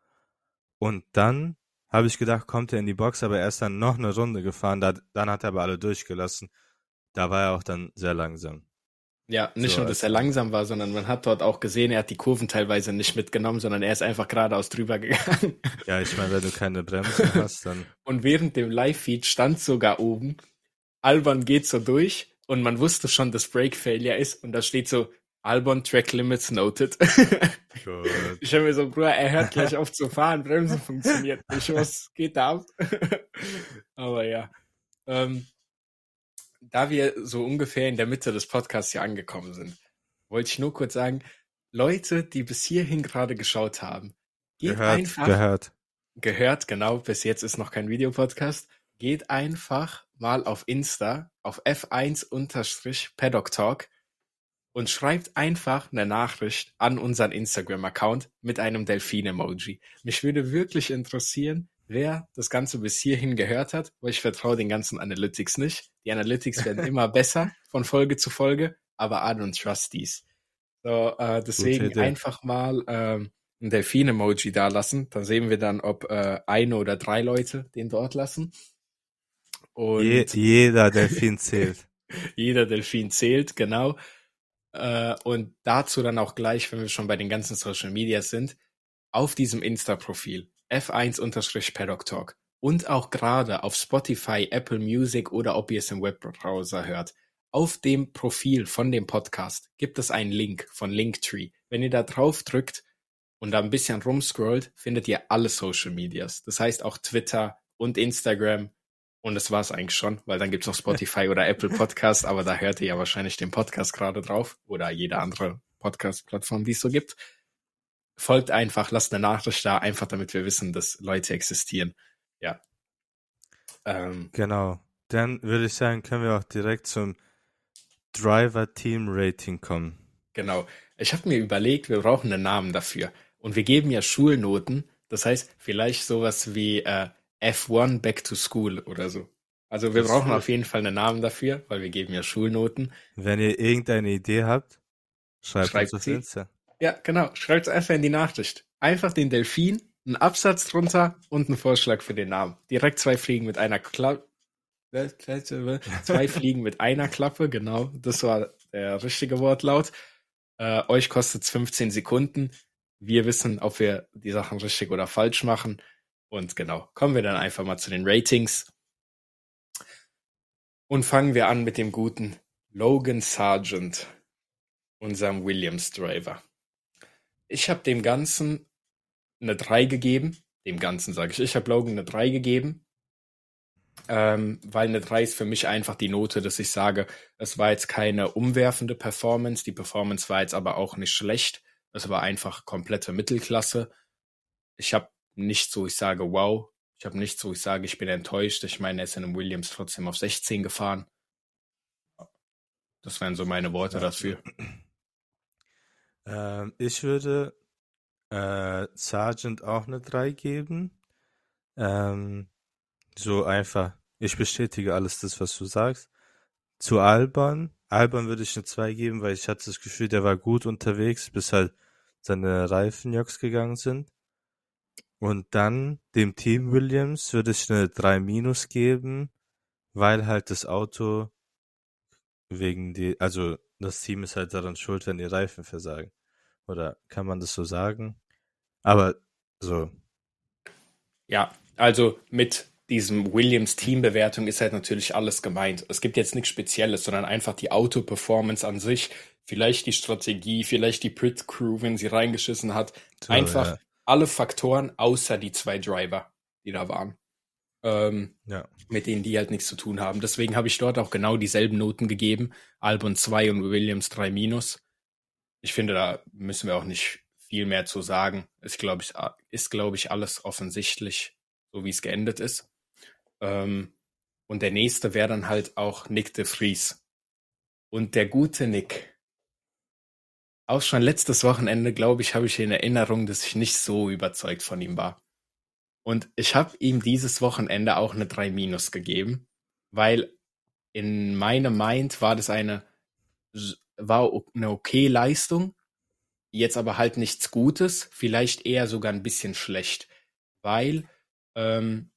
Und dann habe ich gedacht, kommt er in die Box, aber er ist dann noch eine Runde gefahren, da, dann hat er aber alle durchgelassen. Da war er auch dann sehr langsam. Ja, nicht so, nur, dass er langsam war, sondern man hat dort auch gesehen, er hat die Kurven teilweise nicht mitgenommen, sondern er ist einfach geradeaus drüber gegangen. Ja, ich meine, wenn du keine Bremse hast, dann. Und während dem Live-Feed stand sogar oben, Alban geht so durch und man wusste schon, dass Break Failure ist und da steht so, Albon Track Limits noted. ich habe mir so, Bruder, er hört gleich auf zu fahren, Bremsen funktioniert nicht, was geht da ab? Aber ja. Ähm, da wir so ungefähr in der Mitte des Podcasts hier angekommen sind, wollte ich nur kurz sagen, Leute, die bis hierhin gerade geschaut haben, geht gehört, einfach. Gehört. Gehört, genau, bis jetzt ist noch kein Videopodcast. Geht einfach mal auf Insta, auf F1 Talk und schreibt einfach eine Nachricht an unseren Instagram-Account mit einem Delfin-Emoji. Mich würde wirklich interessieren, wer das Ganze bis hierhin gehört hat, weil ich vertraue den ganzen Analytics nicht. Die Analytics werden immer besser von Folge zu Folge, aber I don't trust these. So, äh, deswegen einfach mal ähm, ein Delfin-Emoji da lassen. Dann sehen wir dann, ob äh, eine oder drei Leute den dort lassen. Und Je, jeder Delfin zählt. jeder Delfin zählt, genau. Äh, und dazu dann auch gleich, wenn wir schon bei den ganzen Social Medias sind, auf diesem Insta-Profil F1 Talk und auch gerade auf Spotify, Apple Music oder ob ihr es im Webbrowser hört. Auf dem Profil von dem Podcast gibt es einen Link von Linktree. Wenn ihr da drauf drückt und da ein bisschen rumscrollt, findet ihr alle Social Medias. Das heißt auch Twitter und Instagram. Und das war es eigentlich schon, weil dann gibt es noch Spotify oder Apple Podcast, aber da hört ihr ja wahrscheinlich den Podcast gerade drauf oder jede andere Podcast-Plattform, die es so gibt folgt einfach, lasst eine Nachricht da, einfach damit wir wissen, dass Leute existieren. Ja. Ähm, genau. Dann würde ich sagen, können wir auch direkt zum Driver Team Rating kommen. Genau. Ich habe mir überlegt, wir brauchen einen Namen dafür. Und wir geben ja Schulnoten. Das heißt, vielleicht sowas wie äh, F1 Back to School oder so. Also wir das brauchen auf jeden Fall einen Namen dafür, weil wir geben ja Schulnoten. Wenn ihr irgendeine Idee habt, schreibt, schreibt uns auf Insta. Ja, genau. Schreibt es einfach in die Nachricht. Einfach den Delfin, einen Absatz drunter und einen Vorschlag für den Namen. Direkt zwei Fliegen mit einer Klappe. Zwei Fliegen mit einer Klappe, genau. Das war der richtige Wortlaut. Äh, euch kostet es 15 Sekunden. Wir wissen, ob wir die Sachen richtig oder falsch machen. Und genau, kommen wir dann einfach mal zu den Ratings. Und fangen wir an mit dem guten Logan Sargent, unserem Williams Driver. Ich habe dem Ganzen eine 3 gegeben. Dem Ganzen sage ich. Ich habe Logan eine 3 gegeben. Ähm, weil eine 3 ist für mich einfach die Note, dass ich sage, es war jetzt keine umwerfende Performance. Die Performance war jetzt aber auch nicht schlecht. Es war einfach komplette Mittelklasse. Ich habe nicht so, ich sage, wow. Ich habe nicht so, ich sage, ich bin enttäuscht. Ich meine, er ist in einem Williams trotzdem auf 16 gefahren. Das wären so meine Worte dafür. Ähm, ich würde äh, Sergeant auch eine 3 geben. Ähm, so einfach. Ich bestätige alles das, was du sagst. Zu Alban. Alban würde ich eine 2 geben, weil ich hatte das Gefühl, der war gut unterwegs, bis halt seine Reifenjocks gegangen sind. Und dann dem Team Williams würde ich eine 3 minus geben, weil halt das Auto wegen die, also das Team ist halt daran schuld, wenn die Reifen versagen. Oder kann man das so sagen? Aber so. Ja, also mit diesem Williams Teambewertung ist halt natürlich alles gemeint. Es gibt jetzt nichts Spezielles, sondern einfach die Auto-Performance an sich, vielleicht die Strategie, vielleicht die Pit Crew, wenn sie reingeschissen hat. So, einfach ja. Alle Faktoren außer die zwei Driver, die da waren. Ähm, ja. Mit denen die halt nichts zu tun haben. Deswegen habe ich dort auch genau dieselben Noten gegeben. Albon 2 und Williams 3 minus. Ich finde, da müssen wir auch nicht viel mehr zu sagen. Ist, glaube ich, ist, glaube ich, alles offensichtlich, so wie es geendet ist. Ähm, und der nächste wäre dann halt auch Nick de Vries. Und der gute Nick, auch schon letztes Wochenende, glaube ich, habe ich in Erinnerung, dass ich nicht so überzeugt von ihm war. Und ich habe ihm dieses Wochenende auch eine 3 Minus gegeben, weil in meinem Mind war das eine, war eine okay Leistung, jetzt aber halt nichts Gutes, vielleicht eher sogar ein bisschen schlecht, weil ähm,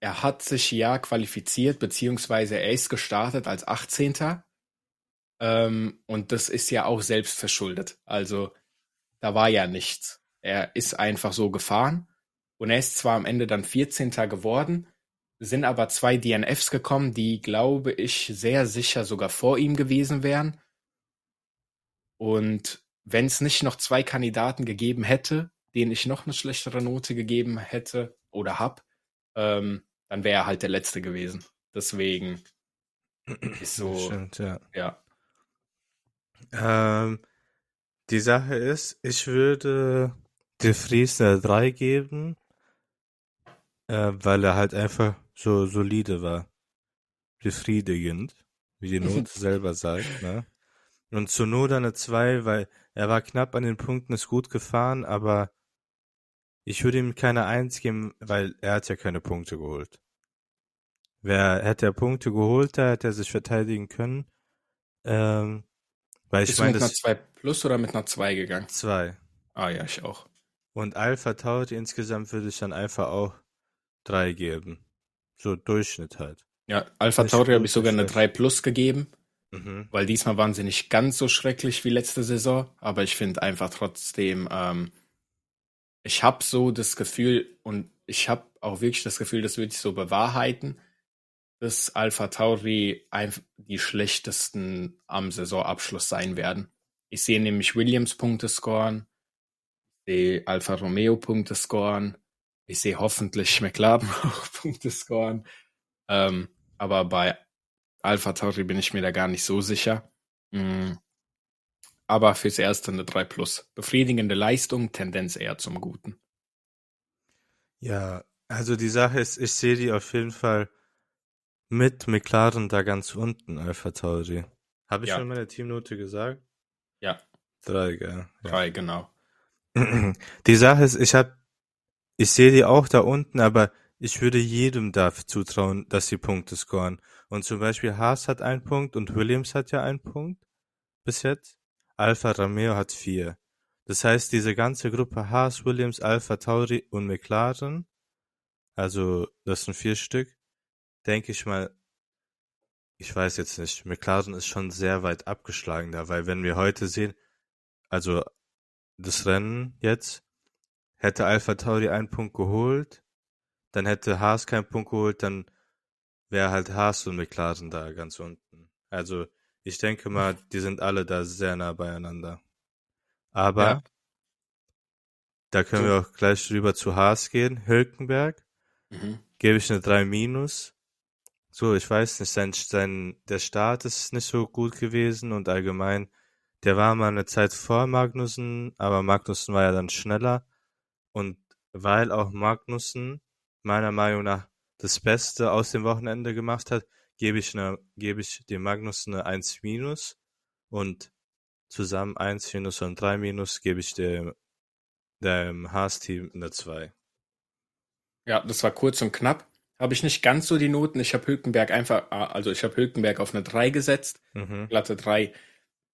er hat sich ja qualifiziert, beziehungsweise er ist gestartet als 18. Ähm, und das ist ja auch selbst verschuldet. Also da war ja nichts. Er ist einfach so gefahren und er ist zwar am Ende dann 14. geworden, sind aber zwei DNFs gekommen, die, glaube ich, sehr sicher sogar vor ihm gewesen wären. Und wenn es nicht noch zwei Kandidaten gegeben hätte, denen ich noch eine schlechtere Note gegeben hätte oder hab, ähm, dann wäre er halt der Letzte gewesen. Deswegen ist so. Stimmt, ja. ja. Ähm, die Sache ist, ich würde De Vries eine 3 geben, äh, weil er halt einfach so solide war. Befriedigend, wie die Note selber sagt, ne? Und zu Noda eine 2, weil er war knapp an den Punkten, ist gut gefahren, aber ich würde ihm keine Eins geben, weil er hat ja keine Punkte geholt. Wer hätte er Punkte geholt, da hätte er sich verteidigen können. Ähm, weil ich meine, mit einer 2 plus oder mit einer 2 gegangen? 2. Ah ja, ich auch. Und Alpha Tauri insgesamt würde ich dann einfach auch 3 geben. So Durchschnitt halt. Ja, Alpha Tauri habe ich sogar eine 3 plus gegeben. Mhm. Weil diesmal waren sie nicht ganz so schrecklich wie letzte Saison, aber ich finde einfach trotzdem, ähm, ich habe so das Gefühl und ich habe auch wirklich das Gefühl, das wird sich so bewahrheiten, dass Alpha Tauri die schlechtesten am Saisonabschluss sein werden. Ich sehe nämlich Williams Punkte scoren, ich sehe Alfa Romeo Punkte scoren, ich sehe hoffentlich McLaren auch Punkte scoren. Ähm, aber bei Alpha Tauri bin ich mir da gar nicht so sicher. Mhm. Aber fürs Erste eine 3 Plus. Befriedigende Leistung, Tendenz eher zum Guten. Ja, also die Sache ist, ich sehe die auf jeden Fall mit McLaren da ganz unten, Alpha Tauri. Habe ich ja. schon meine Teamnote gesagt? Ja. Drei, gell? Ja. Drei, genau. Die Sache ist, ich hab, ich sehe die auch da unten, aber ich würde jedem dafür zutrauen, dass sie Punkte scoren. Und zum Beispiel Haas hat einen Punkt und Williams hat ja einen Punkt bis jetzt. Alfa Romeo hat vier. Das heißt, diese ganze Gruppe Haas, Williams, Alpha Tauri und McLaren, also das sind vier Stück, denke ich mal, ich weiß jetzt nicht, McLaren ist schon sehr weit abgeschlagen da, weil wenn wir heute sehen, also das Rennen jetzt, hätte Alpha Tauri einen Punkt geholt, dann hätte Haas keinen Punkt geholt, dann wäre halt Haas und McLaren da ganz unten. Also ich denke mal, die sind alle da sehr nah beieinander. Aber ja. da können so. wir auch gleich rüber zu Haas gehen. Hülkenberg mhm. gebe ich eine 3 minus. So, ich weiß nicht, sein, sein, der Start ist nicht so gut gewesen und allgemein, der war mal eine Zeit vor Magnussen, aber Magnussen war ja dann schneller. Und weil auch Magnussen meiner Meinung nach das Beste aus dem Wochenende gemacht hat, gebe ich, eine, gebe ich dem Magnussen eine 1 minus und zusammen 1 minus und 3 minus gebe ich dem, dem Haas-Team eine 2. Ja, das war kurz und knapp habe ich nicht ganz so die Noten. Ich habe Hülkenberg einfach, ah, also ich habe Hülkenberg auf eine 3 gesetzt, mhm. glatte 3.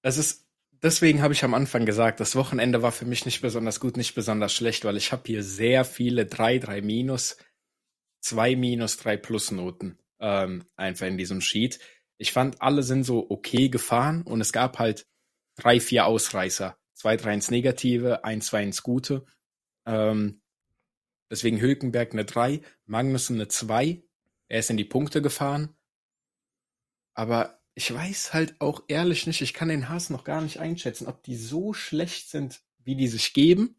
Das ist, deswegen habe ich am Anfang gesagt, das Wochenende war für mich nicht besonders gut, nicht besonders schlecht, weil ich habe hier sehr viele 3, 3 minus, 2 minus, 3 plus Noten ähm, einfach in diesem Sheet. Ich fand, alle sind so okay gefahren und es gab halt drei, vier Ausreißer. Zwei, drei ins Negative, ein, zwei ins Gute. Ähm, Deswegen Hülkenberg eine 3, Magnussen eine 2. Er ist in die Punkte gefahren. Aber ich weiß halt auch ehrlich nicht, ich kann den Haas noch gar nicht einschätzen, ob die so schlecht sind, wie die sich geben,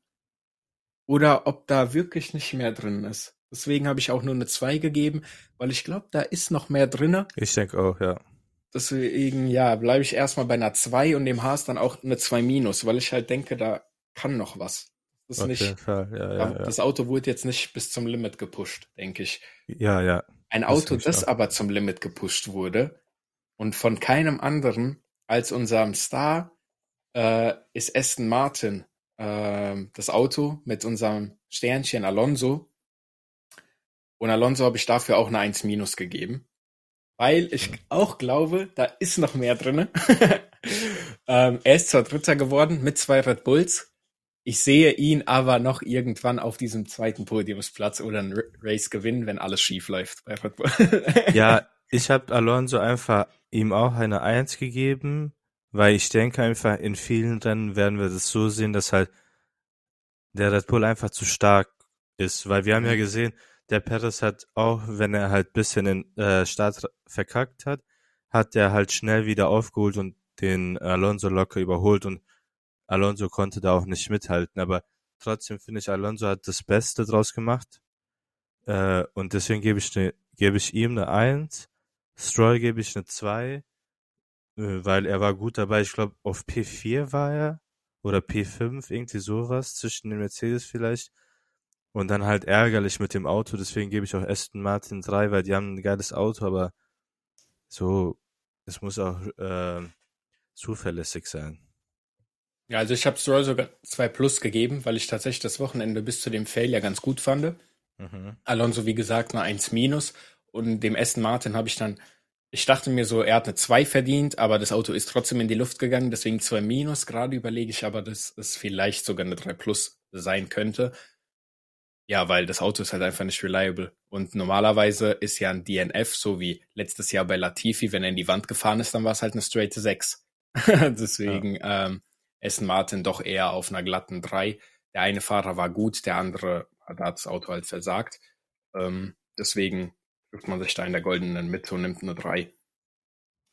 oder ob da wirklich nicht mehr drin ist. Deswegen habe ich auch nur eine 2 gegeben, weil ich glaube, da ist noch mehr drin. Ich denke auch, ja. Deswegen, ja, bleibe ich erstmal bei einer 2 und dem Haas dann auch eine 2 minus, weil ich halt denke, da kann noch was. Das ist Auf nicht, jeden Fall, ja, ja, das Auto wurde jetzt nicht bis zum Limit gepusht, denke ich. Ja, ja. Ein Das Auto, das auch. aber zum Limit gepusht wurde und von keinem anderen als unserem Star äh, ist Aston Martin ähm, das Auto mit unserem Sternchen Alonso. Und Alonso habe ich dafür auch eine 1 minus gegeben. Weil ich auch glaube, da ist noch mehr drinne. ähm, er ist zwar Dritter geworden mit zwei Red Bulls. Ich sehe ihn aber noch irgendwann auf diesem zweiten Podiumsplatz oder ein Race gewinnen, wenn alles schief läuft bei Red Bull. Ja, ich habe Alonso einfach ihm auch eine Eins gegeben, weil ich denke einfach, in vielen Rennen werden wir das so sehen, dass halt der Red Bull einfach zu stark ist, weil wir haben ja Mhm. gesehen, der Perez hat auch, wenn er halt bisschen den äh, Start verkackt hat, hat er halt schnell wieder aufgeholt und den Alonso locker überholt und Alonso konnte da auch nicht mithalten, aber trotzdem finde ich, Alonso hat das Beste draus gemacht äh, und deswegen gebe ich, ne, gebe ich ihm eine Eins, Stroll gebe ich eine 2, äh, weil er war gut dabei, ich glaube auf P4 war er oder P5, irgendwie sowas, zwischen den Mercedes vielleicht. Und dann halt ärgerlich mit dem Auto, deswegen gebe ich auch Aston Martin 3, weil die haben ein geiles Auto, aber so, es muss auch äh, zuverlässig sein. Ja, also ich habe Stroll sogar zwei Plus gegeben, weil ich tatsächlich das Wochenende bis zu dem Fail ja ganz gut fand. Mhm. Alonso, wie gesagt, eine 1 minus. Und dem Aston Martin habe ich dann, ich dachte mir so, er hat eine 2 verdient, aber das Auto ist trotzdem in die Luft gegangen, deswegen 2 minus. Gerade überlege ich aber, dass es vielleicht sogar eine 3 plus sein könnte. Ja, weil das Auto ist halt einfach nicht reliable. Und normalerweise ist ja ein DNF, so wie letztes Jahr bei Latifi, wenn er in die Wand gefahren ist, dann war es halt eine straight 6. Deswegen ähm, Aston Martin doch eher auf einer glatten 3. Der eine Fahrer war gut, der andere hat das Auto halt versagt. Ähm, deswegen trifft man sich da in der goldenen Mitte und nimmt eine 3.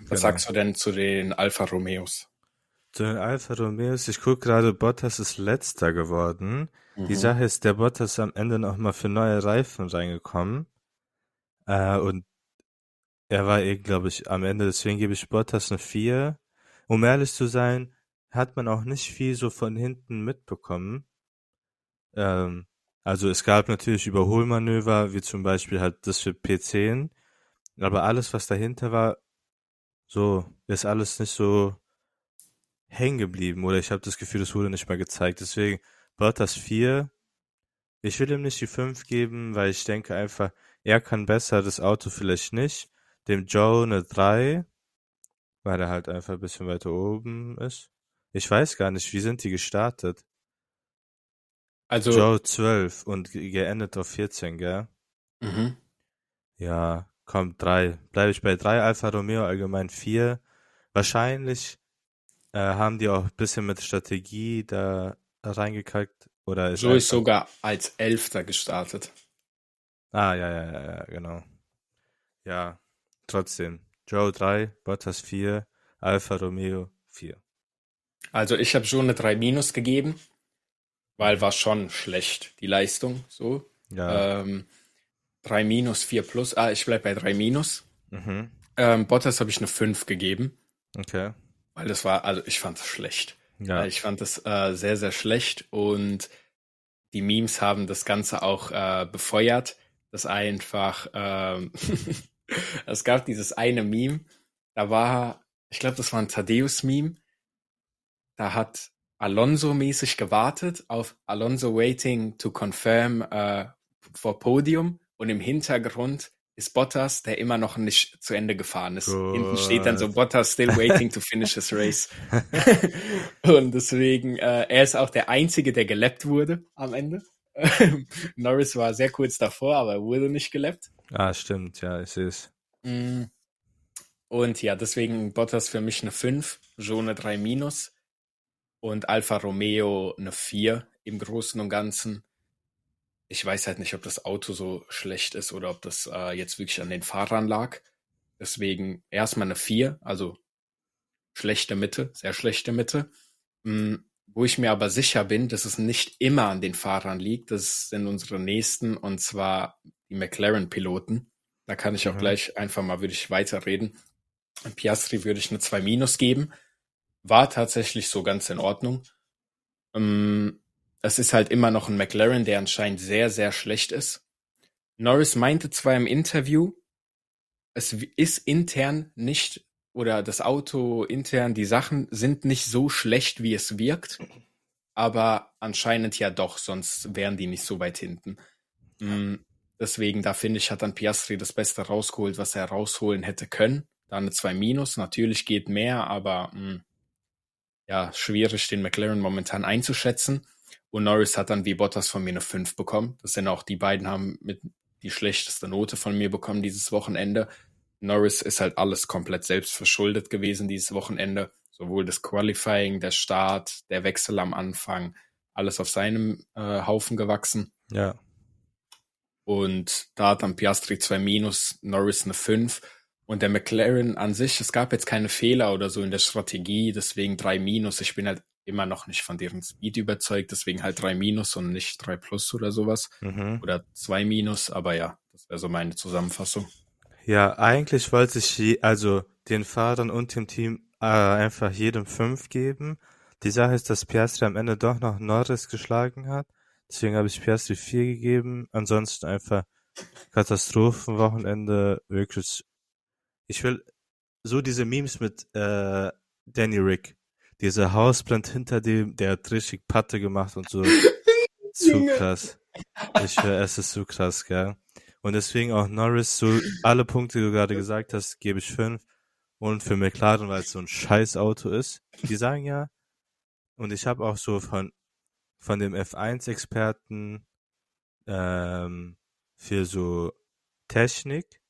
Was Genau. sagst du denn zu den Alfa Romeos? Zu den Alfa Romeos, ich gucke gerade, Bottas ist letzter geworden. Die Mhm. Sache ist, der Bottas ist am Ende nochmal für neue Reifen reingekommen. Äh, und er war eh, glaube ich, am Ende, deswegen gebe ich Bottas eine 4. Um ehrlich zu sein, hat man auch nicht viel so von hinten mitbekommen. Ähm, also es gab natürlich Überholmanöver, wie zum Beispiel halt das für P10. Aber alles, was dahinter war, so, ist alles nicht so hängen geblieben. Oder ich habe das Gefühl, es wurde nicht mal gezeigt. Deswegen Bottas 4. Ich will ihm nicht die 5 geben, weil ich denke einfach, er kann besser, das Auto vielleicht nicht. Dem Joe eine 3, weil er halt einfach ein bisschen weiter oben ist. Ich weiß gar nicht, wie sind die gestartet? Also, Joe 12 und ge- geendet auf 14, gell? mhm. Ja, komm, 3. Bleibe ich bei 3, Alfa Romeo allgemein 4. Wahrscheinlich äh, haben die auch ein bisschen mit Strategie da reingekackt. Oder ist Joe ist sogar als Elfter gestartet. Ah, ja, ja, ja, ja, genau. Ja, trotzdem. Joe 3, Bottas 4, Alfa Romeo 4. Also ich habe schon eine 3 minus gegeben, weil war schon schlecht, die Leistung. So. Ja, Ähm, 3 minus, 4 plus. Ah, ich bleib bei 3 minus. mhm, Ähm, Bottas habe ich eine 5 gegeben, okay. weil das war, also ich fand das schlecht. Ja, Ich fand das äh, sehr, sehr schlecht und die Memes haben das Ganze auch äh, befeuert, dass einfach, ähm, es gab dieses eine Meme, da war, ich glaube, das war ein Thaddeus-Meme, da hat Alonso mäßig gewartet auf Alonso waiting to confirm äh, for Podium und im Hintergrund ist Bottas, der immer noch nicht zu Ende gefahren ist. Hinten steht dann so. Bottas still waiting to finish his race. und deswegen, äh, er ist auch der Einzige, der geleppt wurde am Ende. Norris war sehr kurz davor, aber er wurde nicht geleppt. ah, stimmt, ja, es. Mm. Und ja, deswegen Bottas für mich eine 5, Joe eine 3 minus und Alfa Romeo eine 4 im Großen und Ganzen. ich weiß halt nicht, ob das Auto so schlecht ist oder ob das äh, jetzt wirklich an den Fahrern lag. Deswegen erstmal eine 4, also schlechte Mitte, sehr schlechte Mitte. Mhm, wo ich mir aber sicher bin, dass es nicht immer an den Fahrern liegt. Das sind unsere nächsten und zwar die McLaren-Piloten. Da kann ich auch mhm. gleich einfach mal, würde ich weiterreden. Piastri würde ich eine 2 Minus geben. War tatsächlich so ganz in Ordnung. Ähm, es ist halt immer noch ein McLaren, der anscheinend sehr, sehr schlecht ist. Norris meinte zwar im Interview, es ist intern nicht oder das Auto intern, die Sachen sind nicht so schlecht, wie es wirkt, aber anscheinend ja doch, sonst wären die nicht so weit hinten. Mm, deswegen, da finde ich, hat dann Piastri das Beste rausgeholt, was er rausholen hätte können. Da eine 2 Minus, natürlich geht mehr, aber mh, mm, ja, schwierig, den McLaren momentan einzuschätzen. Und Norris hat dann wie Bottas von mir eine 5 bekommen. Das sind auch die beiden haben mit die schlechteste Note von mir bekommen dieses Wochenende. Norris ist halt alles komplett selbst verschuldet gewesen dieses Wochenende. Sowohl das Qualifying, der Start, der Wechsel am Anfang, alles auf seinem äh, Haufen gewachsen. Ja. Und da hat dann Piastri 2 minus, Norris eine 5. Und der McLaren an sich, es gab jetzt keine Fehler oder so in der Strategie, deswegen 3 minus. Ich bin halt immer noch nicht von deren Speed überzeugt, deswegen halt 3 minus und nicht 3 plus oder sowas. Mhm. Oder 2 minus, aber ja, das wäre so meine Zusammenfassung. Ja, eigentlich wollte ich je, also den Fahrern und dem Team äh, einfach jedem 5 geben. Die Sache ist, dass Piastri am Ende doch noch Norris geschlagen hat. Deswegen habe ich Piastri 4 gegeben. Ansonsten einfach Katastrophenwochenende. Wirklich. Ich will so diese Memes mit äh, Danny Rick dieser Hausplant hinter dem, der hat richtig Patte gemacht und so. zu krass. Ich höre, es ist zu krass, gell. Und deswegen auch Norris, so alle Punkte, die du gerade gesagt hast, gebe ich fünf. Und für McLaren, weil es so ein scheiß Auto ist. Die sagen ja, und ich habe auch so von, von dem F1-Experten ähm, für so Technik,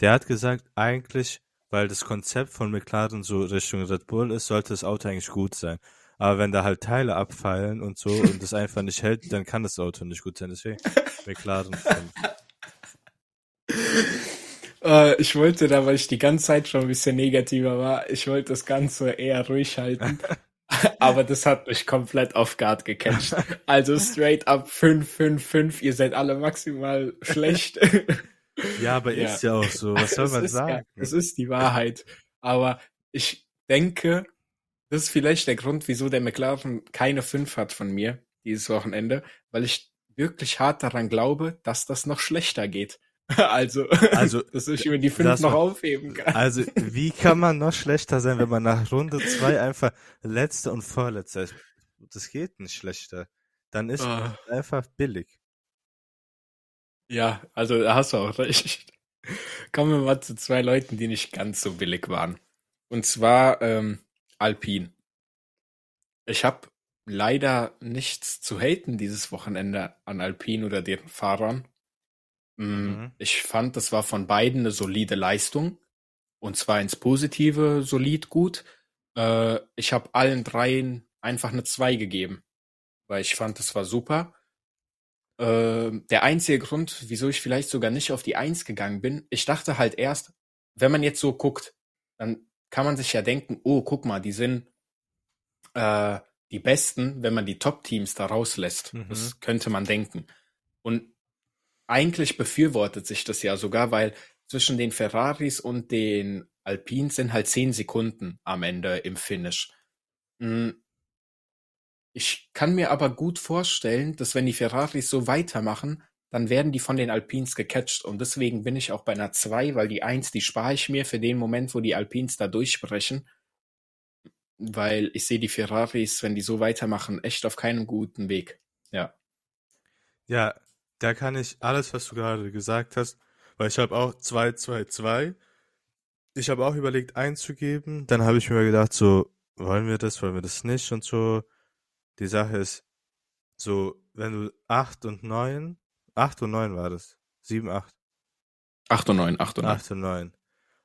der hat gesagt, eigentlich weil das Konzept von McLaren so Richtung Red Bull ist, sollte das Auto eigentlich gut sein. Aber wenn da halt Teile abfallen und so und das einfach nicht hält, dann kann das Auto nicht gut sein. Deswegen McLaren 5. Uh, ich wollte da, weil ich die ganze Zeit schon ein bisschen negativer war, ich wollte das Ganze eher ruhig halten. Aber das hat mich komplett auf Guard gecatcht. Also straight up 5, 5, 5. Ihr seid alle maximal schlecht. Ja, aber ja. ist ja auch so. Was soll man sagen? Ja, das ist die Wahrheit. Aber ich denke, das ist vielleicht der Grund, wieso der McLaren keine 5 hat von mir dieses Wochenende, weil ich wirklich hart daran glaube, dass das noch schlechter geht. Also, also dass ich über die 5 noch aufheben kann. Also, wie kann man noch schlechter sein, wenn man nach Runde 2 einfach letzter und vorletzter ist? Das geht nicht schlechter. Dann ist oh. einfach billig. Ja, also da hast du auch recht. Kommen wir mal zu zwei Leuten, die nicht ganz so billig waren. Und zwar ähm, Alpine. Ich habe leider nichts zu haten dieses Wochenende an Alpine oder deren Fahrern. Mm, mhm. Ich fand, das war von beiden eine solide Leistung. Und zwar ins Positive solid gut. Äh, ich habe allen dreien einfach eine 2 gegeben. Weil ich fand, das war super. Äh, der einzige Grund, wieso ich vielleicht sogar nicht auf die Eins gegangen bin, ich dachte halt erst, wenn man jetzt so guckt, dann kann man sich ja denken, oh, guck mal, die sind äh, die Besten, wenn man die Top-Teams da rauslässt. Mhm. Das könnte man denken. Und eigentlich befürwortet sich das ja sogar, weil zwischen den Ferraris und den Alpines sind halt zehn Sekunden am Ende im Finish. Hm, ich kann mir aber gut vorstellen, dass wenn die Ferraris so weitermachen, dann werden die von den Alpines gecatcht. Und deswegen bin ich auch bei einer 2, weil die 1, die spare ich mir für den Moment, wo die Alpines da durchbrechen. Weil ich sehe die Ferraris, wenn die so weitermachen, echt auf keinem guten Weg. Ja. Ja, da kann ich alles, was du gerade gesagt hast, weil ich habe auch 2, 2, 2. Ich habe auch überlegt einzugeben. Dann habe ich mir gedacht, so, wollen wir das, wollen wir das nicht und so die Sache ist, so, wenn du 8 und 9, 8 und 9 war das. 7, 8. 8 und 9, 8 und 9. 8 und 9.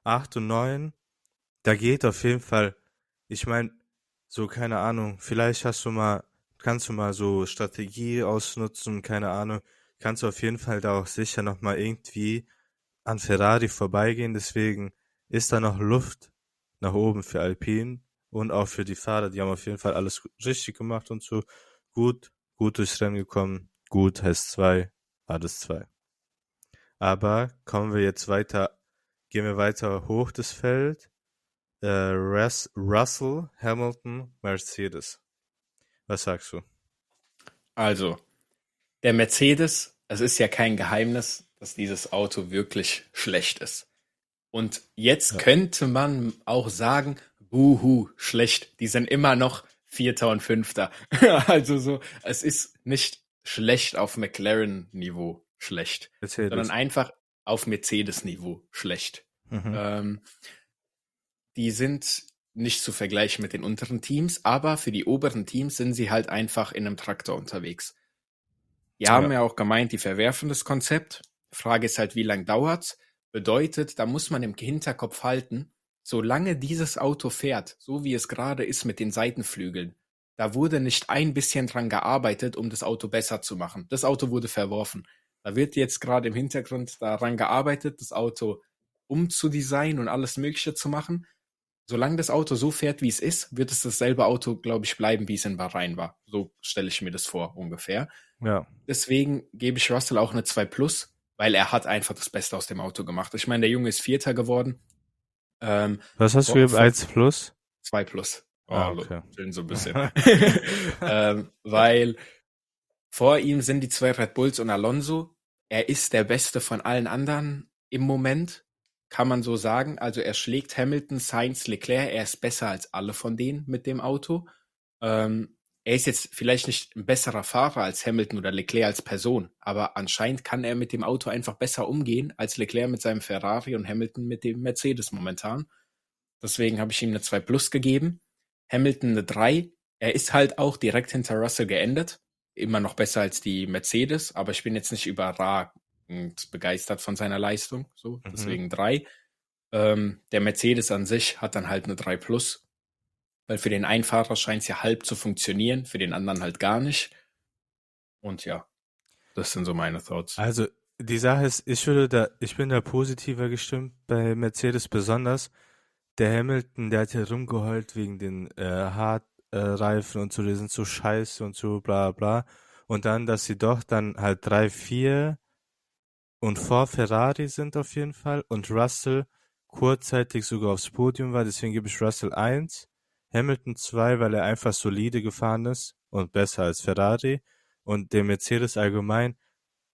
8 und 9, da geht auf jeden Fall, ich meine, so, keine Ahnung, vielleicht hast du mal, kannst du mal so Strategie ausnutzen, keine Ahnung, kannst du auf jeden Fall da auch sicher nochmal irgendwie an Ferrari vorbeigehen. Deswegen ist da noch Luft nach oben für Alpine und auch für die Fahrer. Die haben auf jeden Fall alles richtig gemacht und so. Gut, gut durchs Rennen gekommen. Gut heißt zwei, alles zwei. Aber kommen wir jetzt weiter, gehen wir weiter hoch das Feld. Äh, Russ, Russell, Hamilton, Mercedes. Was sagst du? Also, der Mercedes, es ist ja kein Geheimnis, dass dieses Auto wirklich schlecht ist. Und jetzt ja. könnte man auch sagen, buhu, schlecht. Die sind immer noch Vierter und Fünfter. also so, es ist nicht schlecht auf McLaren-Niveau schlecht, Mercedes. sondern einfach auf Mercedes-Niveau schlecht. Mhm. Ähm, die sind nicht zu vergleichen mit den unteren Teams, aber für die oberen Teams sind sie halt einfach in einem Traktor unterwegs. Die haben ja, ja auch gemeint, die verwerfen das Konzept. Frage ist halt, wie lang dauert's? Bedeutet, da muss man im Hinterkopf halten, solange dieses Auto fährt, so wie es gerade ist mit den Seitenflügeln, da wurde nicht ein bisschen dran gearbeitet, um das Auto besser zu machen. Das Auto wurde verworfen. Da wird jetzt gerade im Hintergrund daran gearbeitet, das Auto umzudesignen und alles Mögliche zu machen. Solange das Auto so fährt, wie es ist, wird es dasselbe Auto, glaube ich, bleiben, wie es in Bahrain war. So stelle ich mir das vor, ungefähr. Ja. Deswegen gebe ich Russell auch eine 2 Plus, weil er hat einfach das Beste aus dem Auto gemacht. Ich meine, der Junge ist Vierter geworden. Ähm, Was hast du gegeben? 1 Plus? 2 Plus. Oh, ah, okay. Schön so ein bisschen. ähm, weil vor ihm sind die zwei Red Bulls und Alonso. Er ist der Beste von allen anderen im Moment, kann man so sagen. Also er schlägt Hamilton, Sainz, Leclerc. Er ist besser als alle von denen mit dem Auto. Ähm, er ist jetzt vielleicht nicht ein besserer Fahrer als Hamilton oder Leclerc als Person, aber anscheinend kann er mit dem Auto einfach besser umgehen als Leclerc mit seinem Ferrari und Hamilton mit dem Mercedes momentan. Deswegen habe ich ihm eine 2 Plus gegeben. Hamilton eine 3. Er ist halt auch direkt hinter Russell geendet. Immer noch besser als die Mercedes, aber ich bin jetzt nicht überragend begeistert von seiner Leistung. So, mhm. deswegen 3. Ähm, der Mercedes an sich hat dann halt eine 3 Plus. Weil für den einen Fahrer scheint es ja halb zu funktionieren, für den anderen halt gar nicht. Und ja, das sind so meine Thoughts. Also die Sache ist, ich würde da, ich bin da positiver gestimmt bei Mercedes besonders, der Hamilton, der hat ja rumgeheult wegen den äh, Hartreifen äh, und so, die sind so scheiße und so bla bla. Und dann, dass sie doch dann halt drei, vier und vor Ferrari sind auf jeden Fall und Russell kurzzeitig sogar aufs Podium war, deswegen gebe ich Russell 1, Hamilton 2, weil er einfach solide gefahren ist und besser als Ferrari und der Mercedes allgemein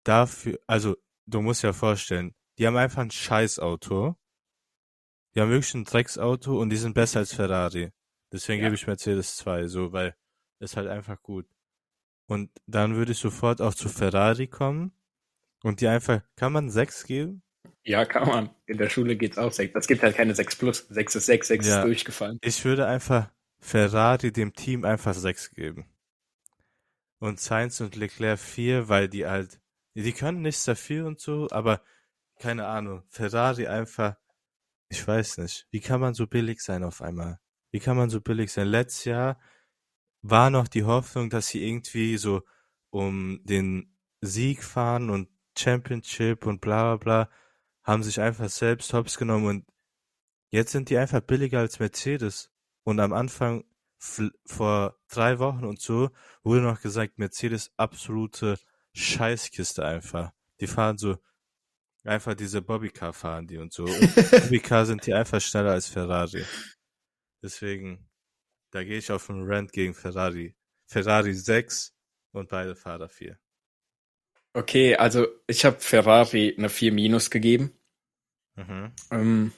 dafür, also du musst ja vorstellen, die haben einfach ein Scheißauto die haben wirklich ein Drecksauto und die sind besser als Ferrari. Deswegen ja. gebe ich Mercedes 2, so, weil es halt einfach gut. Und dann würde ich sofort auch zu Ferrari kommen und die einfach, kann man 6 geben? Ja, kann man. In der Schule geht's auch 6. Es gibt halt keine 6 plus. 6 ist 6, 6 ja. ist durchgefallen. Ich würde einfach Ferrari dem Team einfach 6 geben. Und Sainz und Leclerc 4, weil die halt, die können nichts dafür und so, aber keine Ahnung, Ferrari einfach ich weiß nicht. Wie kann man so billig sein auf einmal? Wie kann man so billig sein? Letztes Jahr war noch die Hoffnung, dass sie irgendwie so um den Sieg fahren und Championship und bla bla bla, haben sich einfach selbst hops genommen und jetzt sind die einfach billiger als Mercedes. Und am Anfang, vor drei Wochen und so, wurde noch gesagt, Mercedes absolute Scheißkiste einfach. Die fahren so einfach diese Bobbycar fahren die und so. Und Bobbycar sind die einfach schneller als Ferrari. Deswegen, da gehe ich auf einen Rant gegen Ferrari. Ferrari 6 und beide Fahrer 4. Okay, also ich habe Ferrari eine 4 minus gegeben. Mhm. Ähm,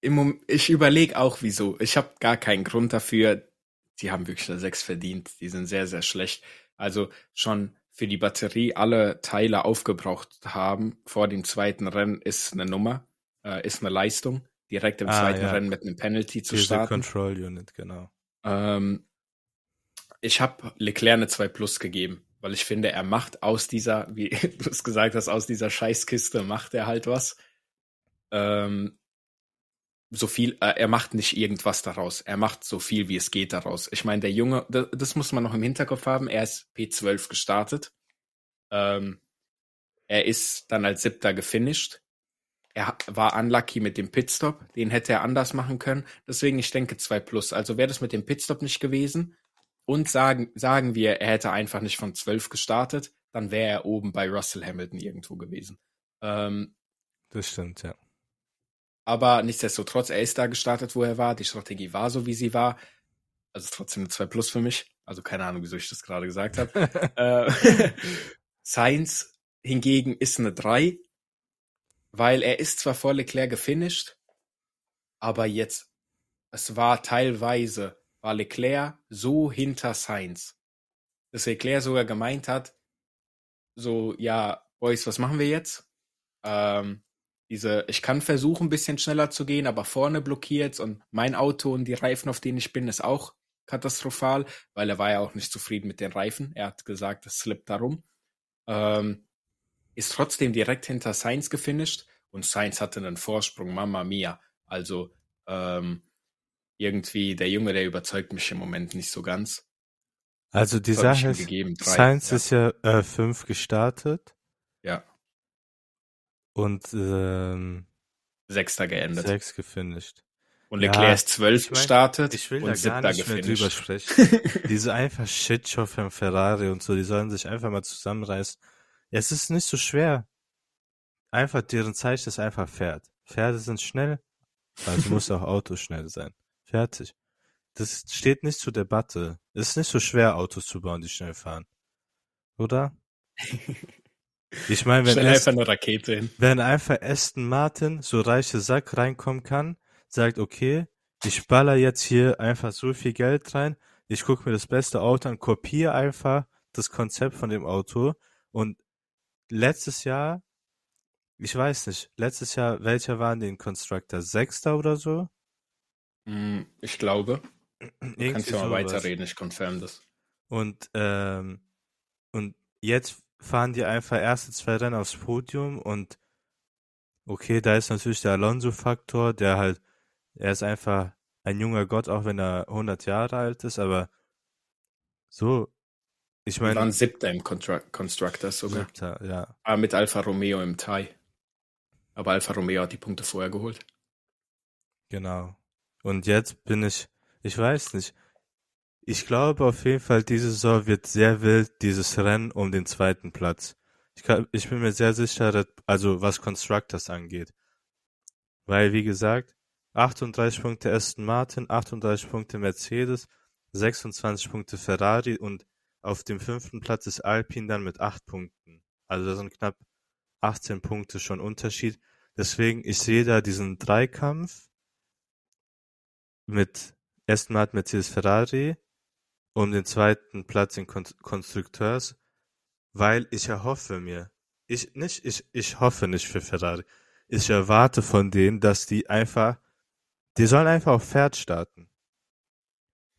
im, ich überlege auch, wieso. Ich habe gar keinen Grund dafür. Die haben wirklich eine 6 verdient. Die sind sehr, sehr schlecht. Also schon für die Batterie alle Teile aufgebraucht haben vor dem zweiten Rennen, ist eine Nummer, äh, ist eine Leistung, direkt im ah, zweiten ja. Rennen mit einem Penalty zu Diese starten. Control Unit, genau. Ähm, ich habe Leclerc eine 2 Plus gegeben, weil ich finde, er macht aus dieser, wie du es gesagt hast, aus dieser Scheißkiste macht er halt was. Ähm, so viel, äh, er macht nicht irgendwas daraus. Er macht so viel, wie es geht daraus. Ich meine, der Junge, das, das muss man noch im Hinterkopf haben. Er ist P12 gestartet. Ähm, Er ist dann als Siebter gefinisht. Er war unlucky mit dem Pitstop. Den hätte er anders machen können. Deswegen, ich denke 2 plus. Also wäre das mit dem Pitstop nicht gewesen und sagen, sagen wir, er hätte einfach nicht von 12 gestartet, dann wäre er oben bei Russell Hamilton irgendwo gewesen. Ähm, das stimmt, ja. Aber nichtsdestotrotz, er ist da gestartet, wo er war. Die Strategie war so, wie sie war. Also trotzdem eine 2 Plus für mich. Also keine Ahnung, wieso ich das gerade gesagt habe. äh, Sainz hingegen ist eine 3, weil er ist zwar vor Leclerc gefinisht, aber jetzt, es war teilweise, war Leclerc so hinter Sainz, dass Leclerc sogar gemeint hat, so, ja, Boys, was machen wir jetzt? Ähm, diese, ich kann versuchen, ein bisschen schneller zu gehen, aber vorne blockiert und mein Auto und die Reifen, auf denen ich bin, ist auch katastrophal, weil er war ja auch nicht zufrieden mit den Reifen. Er hat gesagt, es slippt darum. Ähm, ist trotzdem direkt hinter Sainz gefinisht und Sainz hatte einen Vorsprung, Mama Mia. Also ähm, irgendwie der Junge, der überzeugt mich im Moment nicht so ganz. Also die Sache ist, gegeben, Sainz ja. ist ja äh, fünf gestartet. Und ähm, Sechster geendet. Sechs gefinisht. Und Leclerc ja, ist zwölf gestartet ich will und da gar nicht mehr drüber sprechen. Diese einfach Shitshow von Ferrari und so, die sollen sich einfach mal zusammenreißen. Ja, es ist nicht so schwer. Einfach deren Zeichen ist einfach Pferd. Pferde sind schnell, also muss auch Auto schnell sein. Fertig. Das steht nicht zur Debatte. Es ist nicht so schwer, Autos zu bauen, die schnell fahren. Oder? Ich meine, wenn, einfach eine Rakete hin. wenn einfach Aston Martin, so reiche Sack, reinkommen kann, sagt, okay, ich baller jetzt hier einfach so viel Geld rein, ich gucke mir das beste Auto an, kopiere einfach das Konzept von dem Auto und letztes Jahr, ich weiß nicht, letztes Jahr, welcher waren den Constructor? Sechster oder so? Hm, ich glaube. Du kannst ja mal weiterreden, ich confirm das. Und, ähm, und jetzt fahren die einfach erste zwei Rennen aufs Podium und okay, da ist natürlich der Alonso-Faktor, der halt, er ist einfach ein junger Gott, auch wenn er 100 Jahre alt ist, aber so, ich meine. waren siebter im Constructor sogar. Siebter, ja. Aber ah, mit Alfa Romeo im Thai. Aber Alfa Romeo hat die Punkte vorher geholt. Genau. Und jetzt bin ich, ich weiß nicht, ich glaube auf jeden Fall, diese Saison wird sehr wild, dieses Rennen um den zweiten Platz. Ich, kann, ich bin mir sehr sicher, dass, also was Constructors angeht. Weil, wie gesagt, 38 Punkte Aston Martin, 38 Punkte Mercedes, 26 Punkte Ferrari und auf dem fünften Platz ist Alpine dann mit 8 Punkten. Also da sind knapp 18 Punkte schon Unterschied. Deswegen, ich sehe da diesen Dreikampf mit Aston Martin, Mercedes, Ferrari um den zweiten Platz in Kon Konstrukteurs, weil ich erhoffe mir, ich nicht, ich, ich hoffe nicht für Ferrari. Ich erwarte von denen, dass die einfach, die sollen einfach auf Pferd starten.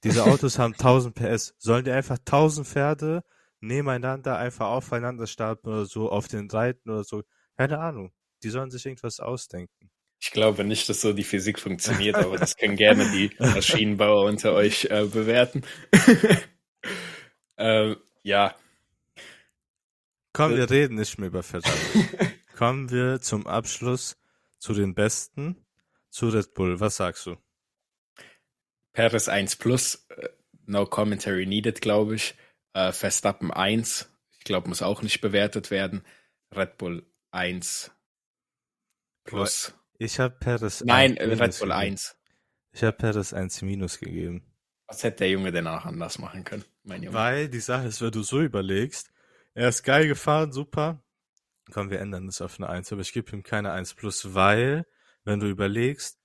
Diese Autos haben 1000 PS. Sollen die einfach 1000 Pferde nebeneinander einfach aufeinander starten oder so, auf den Reiten oder so? Keine Ahnung. Die sollen sich irgendwas ausdenken. Ich glaube nicht, dass so die Physik funktioniert, aber das können gerne die Maschinenbauer unter euch äh, bewerten. ähm, ja. Komm, wir reden nicht mehr über Ferrari. Kommen wir zum Abschluss zu den Besten, zu Red Bull. Was sagst du? Paris 1 plus, äh, no commentary needed, glaube ich. Äh, Verstappen 1, ich glaube, muss auch nicht bewertet werden. Red Bull 1 plus. Ich habe Perez Nein, Red Bull gegeben. 1. Ich habe Perez 1 minus gegeben. Was hätte der Junge denn auch anders machen können, mein Junge? Weil die Sache ist, wenn du so überlegst, er ist geil gefahren, super. Komm, wir ändern das auf eine 1, aber ich gebe ihm keine 1 plus, weil, wenn du überlegst,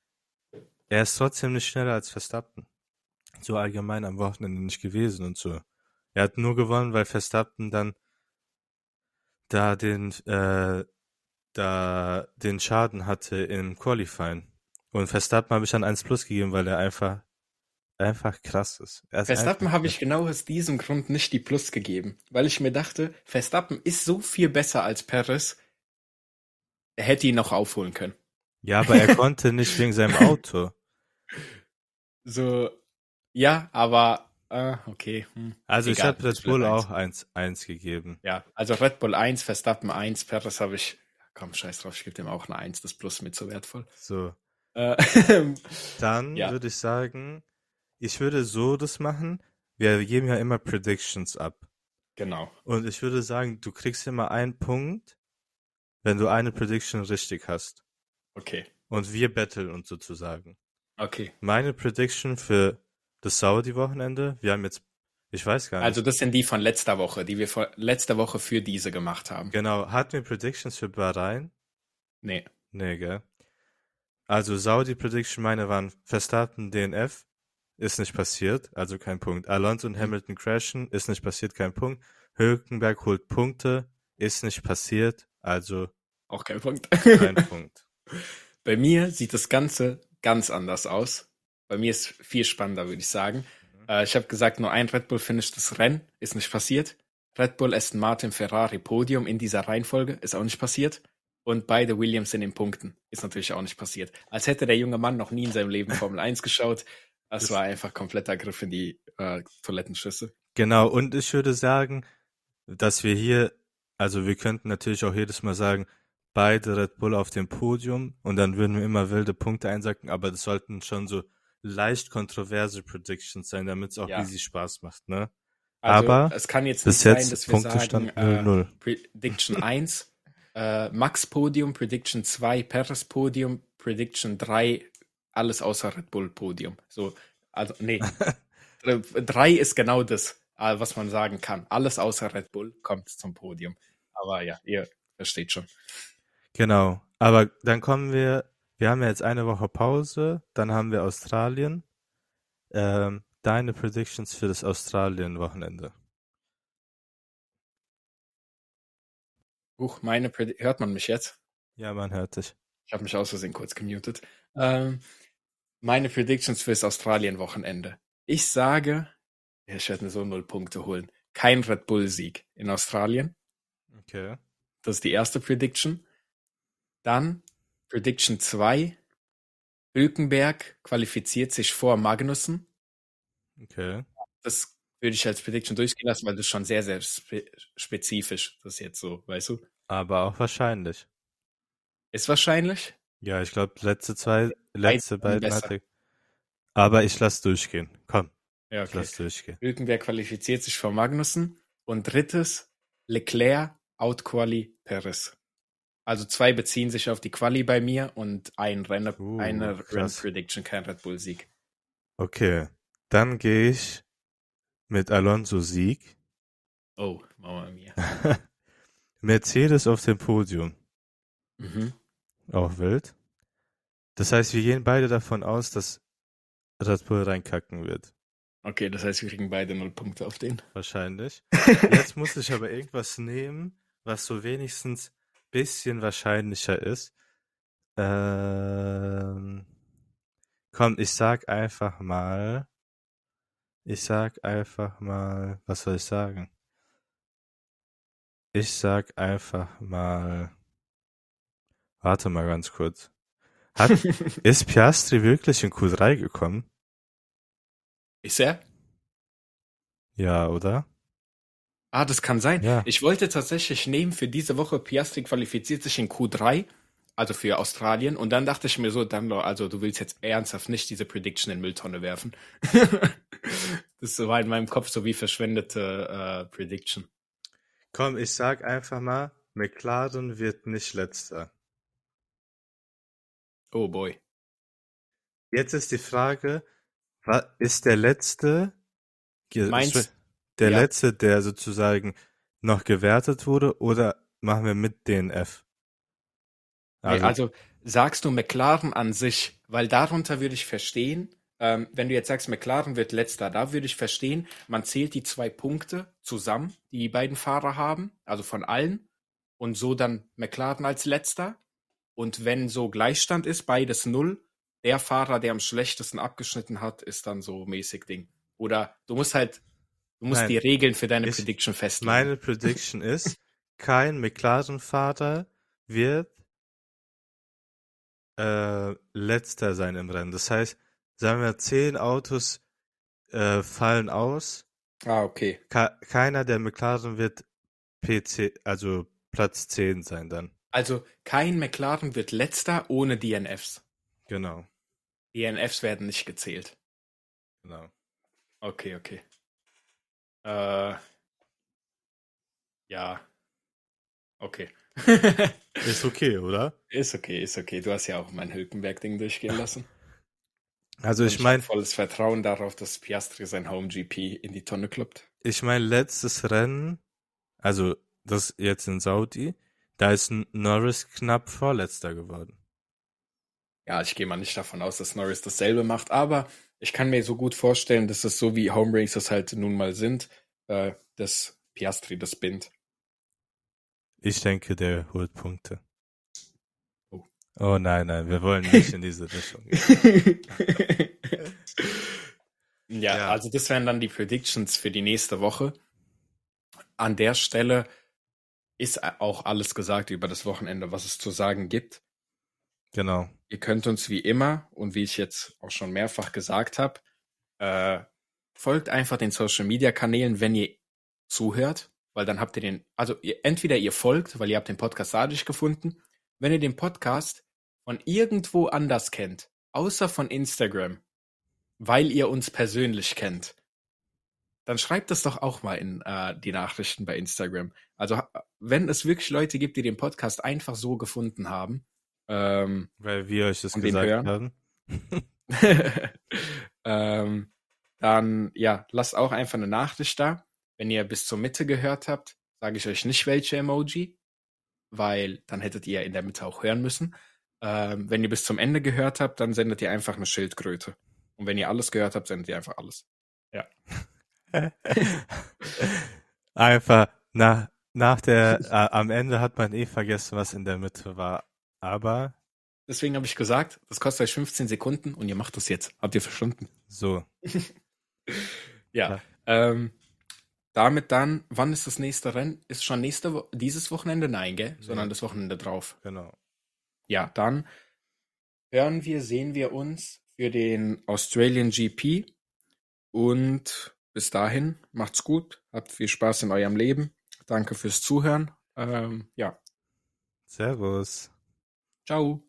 er ist trotzdem nicht schneller als Verstappen. So allgemein am Wochenende nicht gewesen und so. Er hat nur gewonnen, weil Verstappen dann da den äh, da den Schaden hatte im Qualifying. Und Verstappen habe ich dann 1 plus gegeben, weil er einfach, einfach krass ist. ist Verstappen habe ich genau aus diesem Grund nicht die Plus gegeben, weil ich mir dachte, Verstappen ist so viel besser als Perez, er hätte ihn noch aufholen können. Ja, aber er konnte nicht wegen seinem Auto. So, ja, aber Ah, okay. Hm. Also ich Egal, habe Red ich Bull auch 1, 1 gegeben. Ja, also Red Bull 1, Verstappen 1, Perez habe ich. Komm, scheiß drauf, ich gebe dem auch eine 1, das Plus mit so wertvoll. So, Äh, dann Ja. würde ich sagen, ich würde so das machen. Wir geben ja immer Predictions ab. genau. Und ich würde sagen, du kriegst immer einen Punkt, wenn du eine Prediction richtig hast. Okay. Und wir battlen uns sozusagen. Okay. Meine Prediction für das Saudi-Wochenende, wir haben jetzt, ich weiß gar nicht. Also das sind die von letzter Woche, die wir vor, letzte Woche für diese gemacht haben. genau, hatten wir Predictions für Bahrain? Nee. Nee, gell? Also Saudi-Prediction, meine waren Verstappen, DNF, ist nicht passiert, also kein Punkt. Alonso und Hamilton crashen, ist nicht passiert, kein Punkt. Hülkenberg holt Punkte, ist nicht passiert, also Auch kein Punkt. kein Punkt. Bei mir sieht das Ganze ganz anders aus. Bei mir ist viel spannender, würde ich sagen. Äh, ich habe gesagt, nur ein Red Bull finisht das Rennen, ist nicht passiert. Red Bull, Aston Martin, Ferrari, Podium in dieser Reihenfolge, ist auch nicht passiert. Und beide Williams sind in Punkten, ist natürlich auch nicht passiert. Als hätte der junge Mann noch nie in seinem Leben Formel 1 geschaut. Das Das- war einfach kompletter Griff in die äh, Toilettenschüssel. Genau, und ich würde sagen, dass wir hier, also wir könnten natürlich auch jedes Mal sagen, beide Red Bull auf dem Podium und dann würden wir immer wilde Punkte einsacken, aber das sollten schon so leicht kontroverse Predictions sein, damit es auch Ja. easy Spaß macht, ne? Also, Aber es kann jetzt Bis nicht sein, jetzt dass wir Punktestand sagen, 0-0. äh, Prediction 1, äh, Max Podium, Prediction 2, Perez Podium, Prediction 3, alles außer Red Bull Podium. So, also, nee. 3 ist genau das, äh, was man sagen kann. Alles außer Red Bull kommt zum Podium. Aber ja, ihr versteht schon. Genau. Aber dann kommen wir, wir haben ja jetzt eine Woche Pause, dann haben wir Australien. Ähm, deine Predictions für das Australien-Wochenende. Huch, meine Predi hört man mich jetzt? Ja, man hört dich. Ich habe mich aus Versehen kurz gemutet. Ähm, meine Predictions fürs Australien-Wochenende. Ich sage, ich werde mir so null Punkte holen. Kein Red Bull-Sieg in Australien. Okay. Das ist die erste Prediction. Dann Prediction 2. Hülkenberg qualifiziert sich vor Magnussen. Okay. Das würde ich als Prediction durchgehen lassen, weil das ist schon sehr, sehr spe spezifisch. Das jetzt so, weißt du? Aber auch wahrscheinlich. Ist wahrscheinlich. Ja, ich glaube, letzte zwei, letzte Beide beiden hatte. Aber ich lass durchgehen. Komm, Ja, ich okay. lass durchgehen. Hülkenberg qualifiziert sich vor Magnussen. Und drittes, Leclerc outquali Perez. Also zwei beziehen sich auf die Quali bei mir und ein Renner, Uh, eine. Rennprediction, kein Red Bull Sieg. Okay. Dann gehe ich mit Alonso Sieg. Oh, Mama mia. Mercedes auf dem Podium. Mhm. Auch wild. Das heißt, wir gehen beide davon aus, dass Red Bull reinkacken wird. Okay, das heißt, wir kriegen beide null Punkte auf den. Wahrscheinlich. Jetzt muss ich aber irgendwas nehmen, was so wenigstens bisschen wahrscheinlicher ist. Ähm, komm, ich sag einfach mal. Ich sag einfach mal. Was soll ich sagen? Ich sag einfach mal. Warte mal ganz kurz. Hat, ist Piastri wirklich in Q3 gekommen? Ist er? Ja, oder? Ah, das kann sein. Ja. Ich wollte tatsächlich nehmen für diese Woche, Piastri qualifiziert sich in Q3, also für Australien. Und dann dachte ich mir so, dann, also du willst jetzt ernsthaft nicht diese Prediction in Mülltonne werfen. das war in meinem Kopf so wie verschwendete äh, Prediction. Komm, ich sag einfach mal, McLaren wird nicht letzter. Oh boy. Jetzt ist die Frage, was ist der letzte, Meinst- der ja. letzte, der sozusagen noch gewertet wurde, oder machen wir mit DNF? Also, also sagst du McLaren an sich, weil darunter würde ich verstehen, ähm, wenn du jetzt sagst, McLaren wird letzter, da würde ich verstehen, man zählt die zwei Punkte zusammen, die die beiden Fahrer haben, also von allen, und so dann McLaren als letzter. Und wenn so Gleichstand ist, beides null, der Fahrer, der am schlechtesten abgeschnitten hat, ist dann so mäßig Ding. Oder du musst halt, du musst Nein. die Regeln für deine Ich- Prediction festlegen. meine Prediction ist, kein McLaren-Fahrer wird äh, letzter sein im Rennen. Das heißt, sagen wir, zehn Autos äh, fallen aus. Ah, okay. Ka keiner der McLaren wird PC, also Platz 10 sein dann. Also kein McLaren wird letzter ohne DNFs. Genau, DNFs werden nicht gezählt. genau. Okay, okay. Äh, ja. Okay. Ist okay, oder? ist okay, ist okay. Du hast ja auch mein Hülkenberg-Ding durchgehen lassen. Also ich meine, volles Vertrauen darauf, dass Piastri sein Home GP in die Tonne kloppt. ich meine letztes Rennen, also das jetzt in Saudi, da ist Norris knapp Vorletzter geworden. Ja, ich gehe mal nicht davon aus, dass Norris dasselbe macht, aber ich kann mir so gut vorstellen, dass es so wie Home Races halt nun mal sind, äh, dass Piastri das bindet. Ich denke, der holt Punkte. Oh. Oh nein, nein, wir wollen nicht in diese Richtung gehen. ja, Ja. also das wären dann die Predictions für die nächste Woche. An der Stelle ist auch alles gesagt über das Wochenende, was es zu sagen gibt. Genau. Ihr könnt uns wie immer und wie ich jetzt auch schon mehrfach gesagt habe, äh, folgt einfach den Social Media Kanälen, wenn ihr zuhört, weil dann habt ihr den, also ihr, entweder ihr folgt, weil ihr habt den Podcast dadurch gefunden, wenn ihr den Podcast von irgendwo anders kennt, außer von Instagram, weil ihr uns persönlich kennt, dann schreibt das doch auch mal in äh, die Nachrichten bei Instagram. Also wenn es wirklich Leute gibt, die den Podcast einfach so gefunden haben, ähm, Weil wir euch das gesagt hören? haben. ähm, dann ja, lasst auch einfach eine Nachricht da. Wenn ihr bis zur Mitte gehört habt, sage ich euch nicht welche Emoji, weil dann hättet ihr in der Mitte auch hören müssen. Ähm, wenn ihr bis zum Ende gehört habt, dann sendet ihr einfach eine Schildkröte. Und wenn ihr alles gehört habt, sendet ihr einfach alles. Einfach nach, nach der, äh, am Ende hat man eh vergessen, was in der Mitte war. Aber Deswegen habe ich gesagt, das kostet euch 15 Sekunden und ihr macht das jetzt. Habt ihr verstanden? so, Ja. Ja. Ähm, damit dann, wann ist das nächste Rennen? Ist schon nächste Wo dieses Wochenende? Nein, gell? Nee. Sondern das Wochenende drauf. genau. Ja, dann hören wir, sehen wir uns für den Australian GP. Und bis dahin, macht's gut, habt viel Spaß in eurem Leben. Danke fürs Zuhören. Ähm, ja, Servus. Ciao.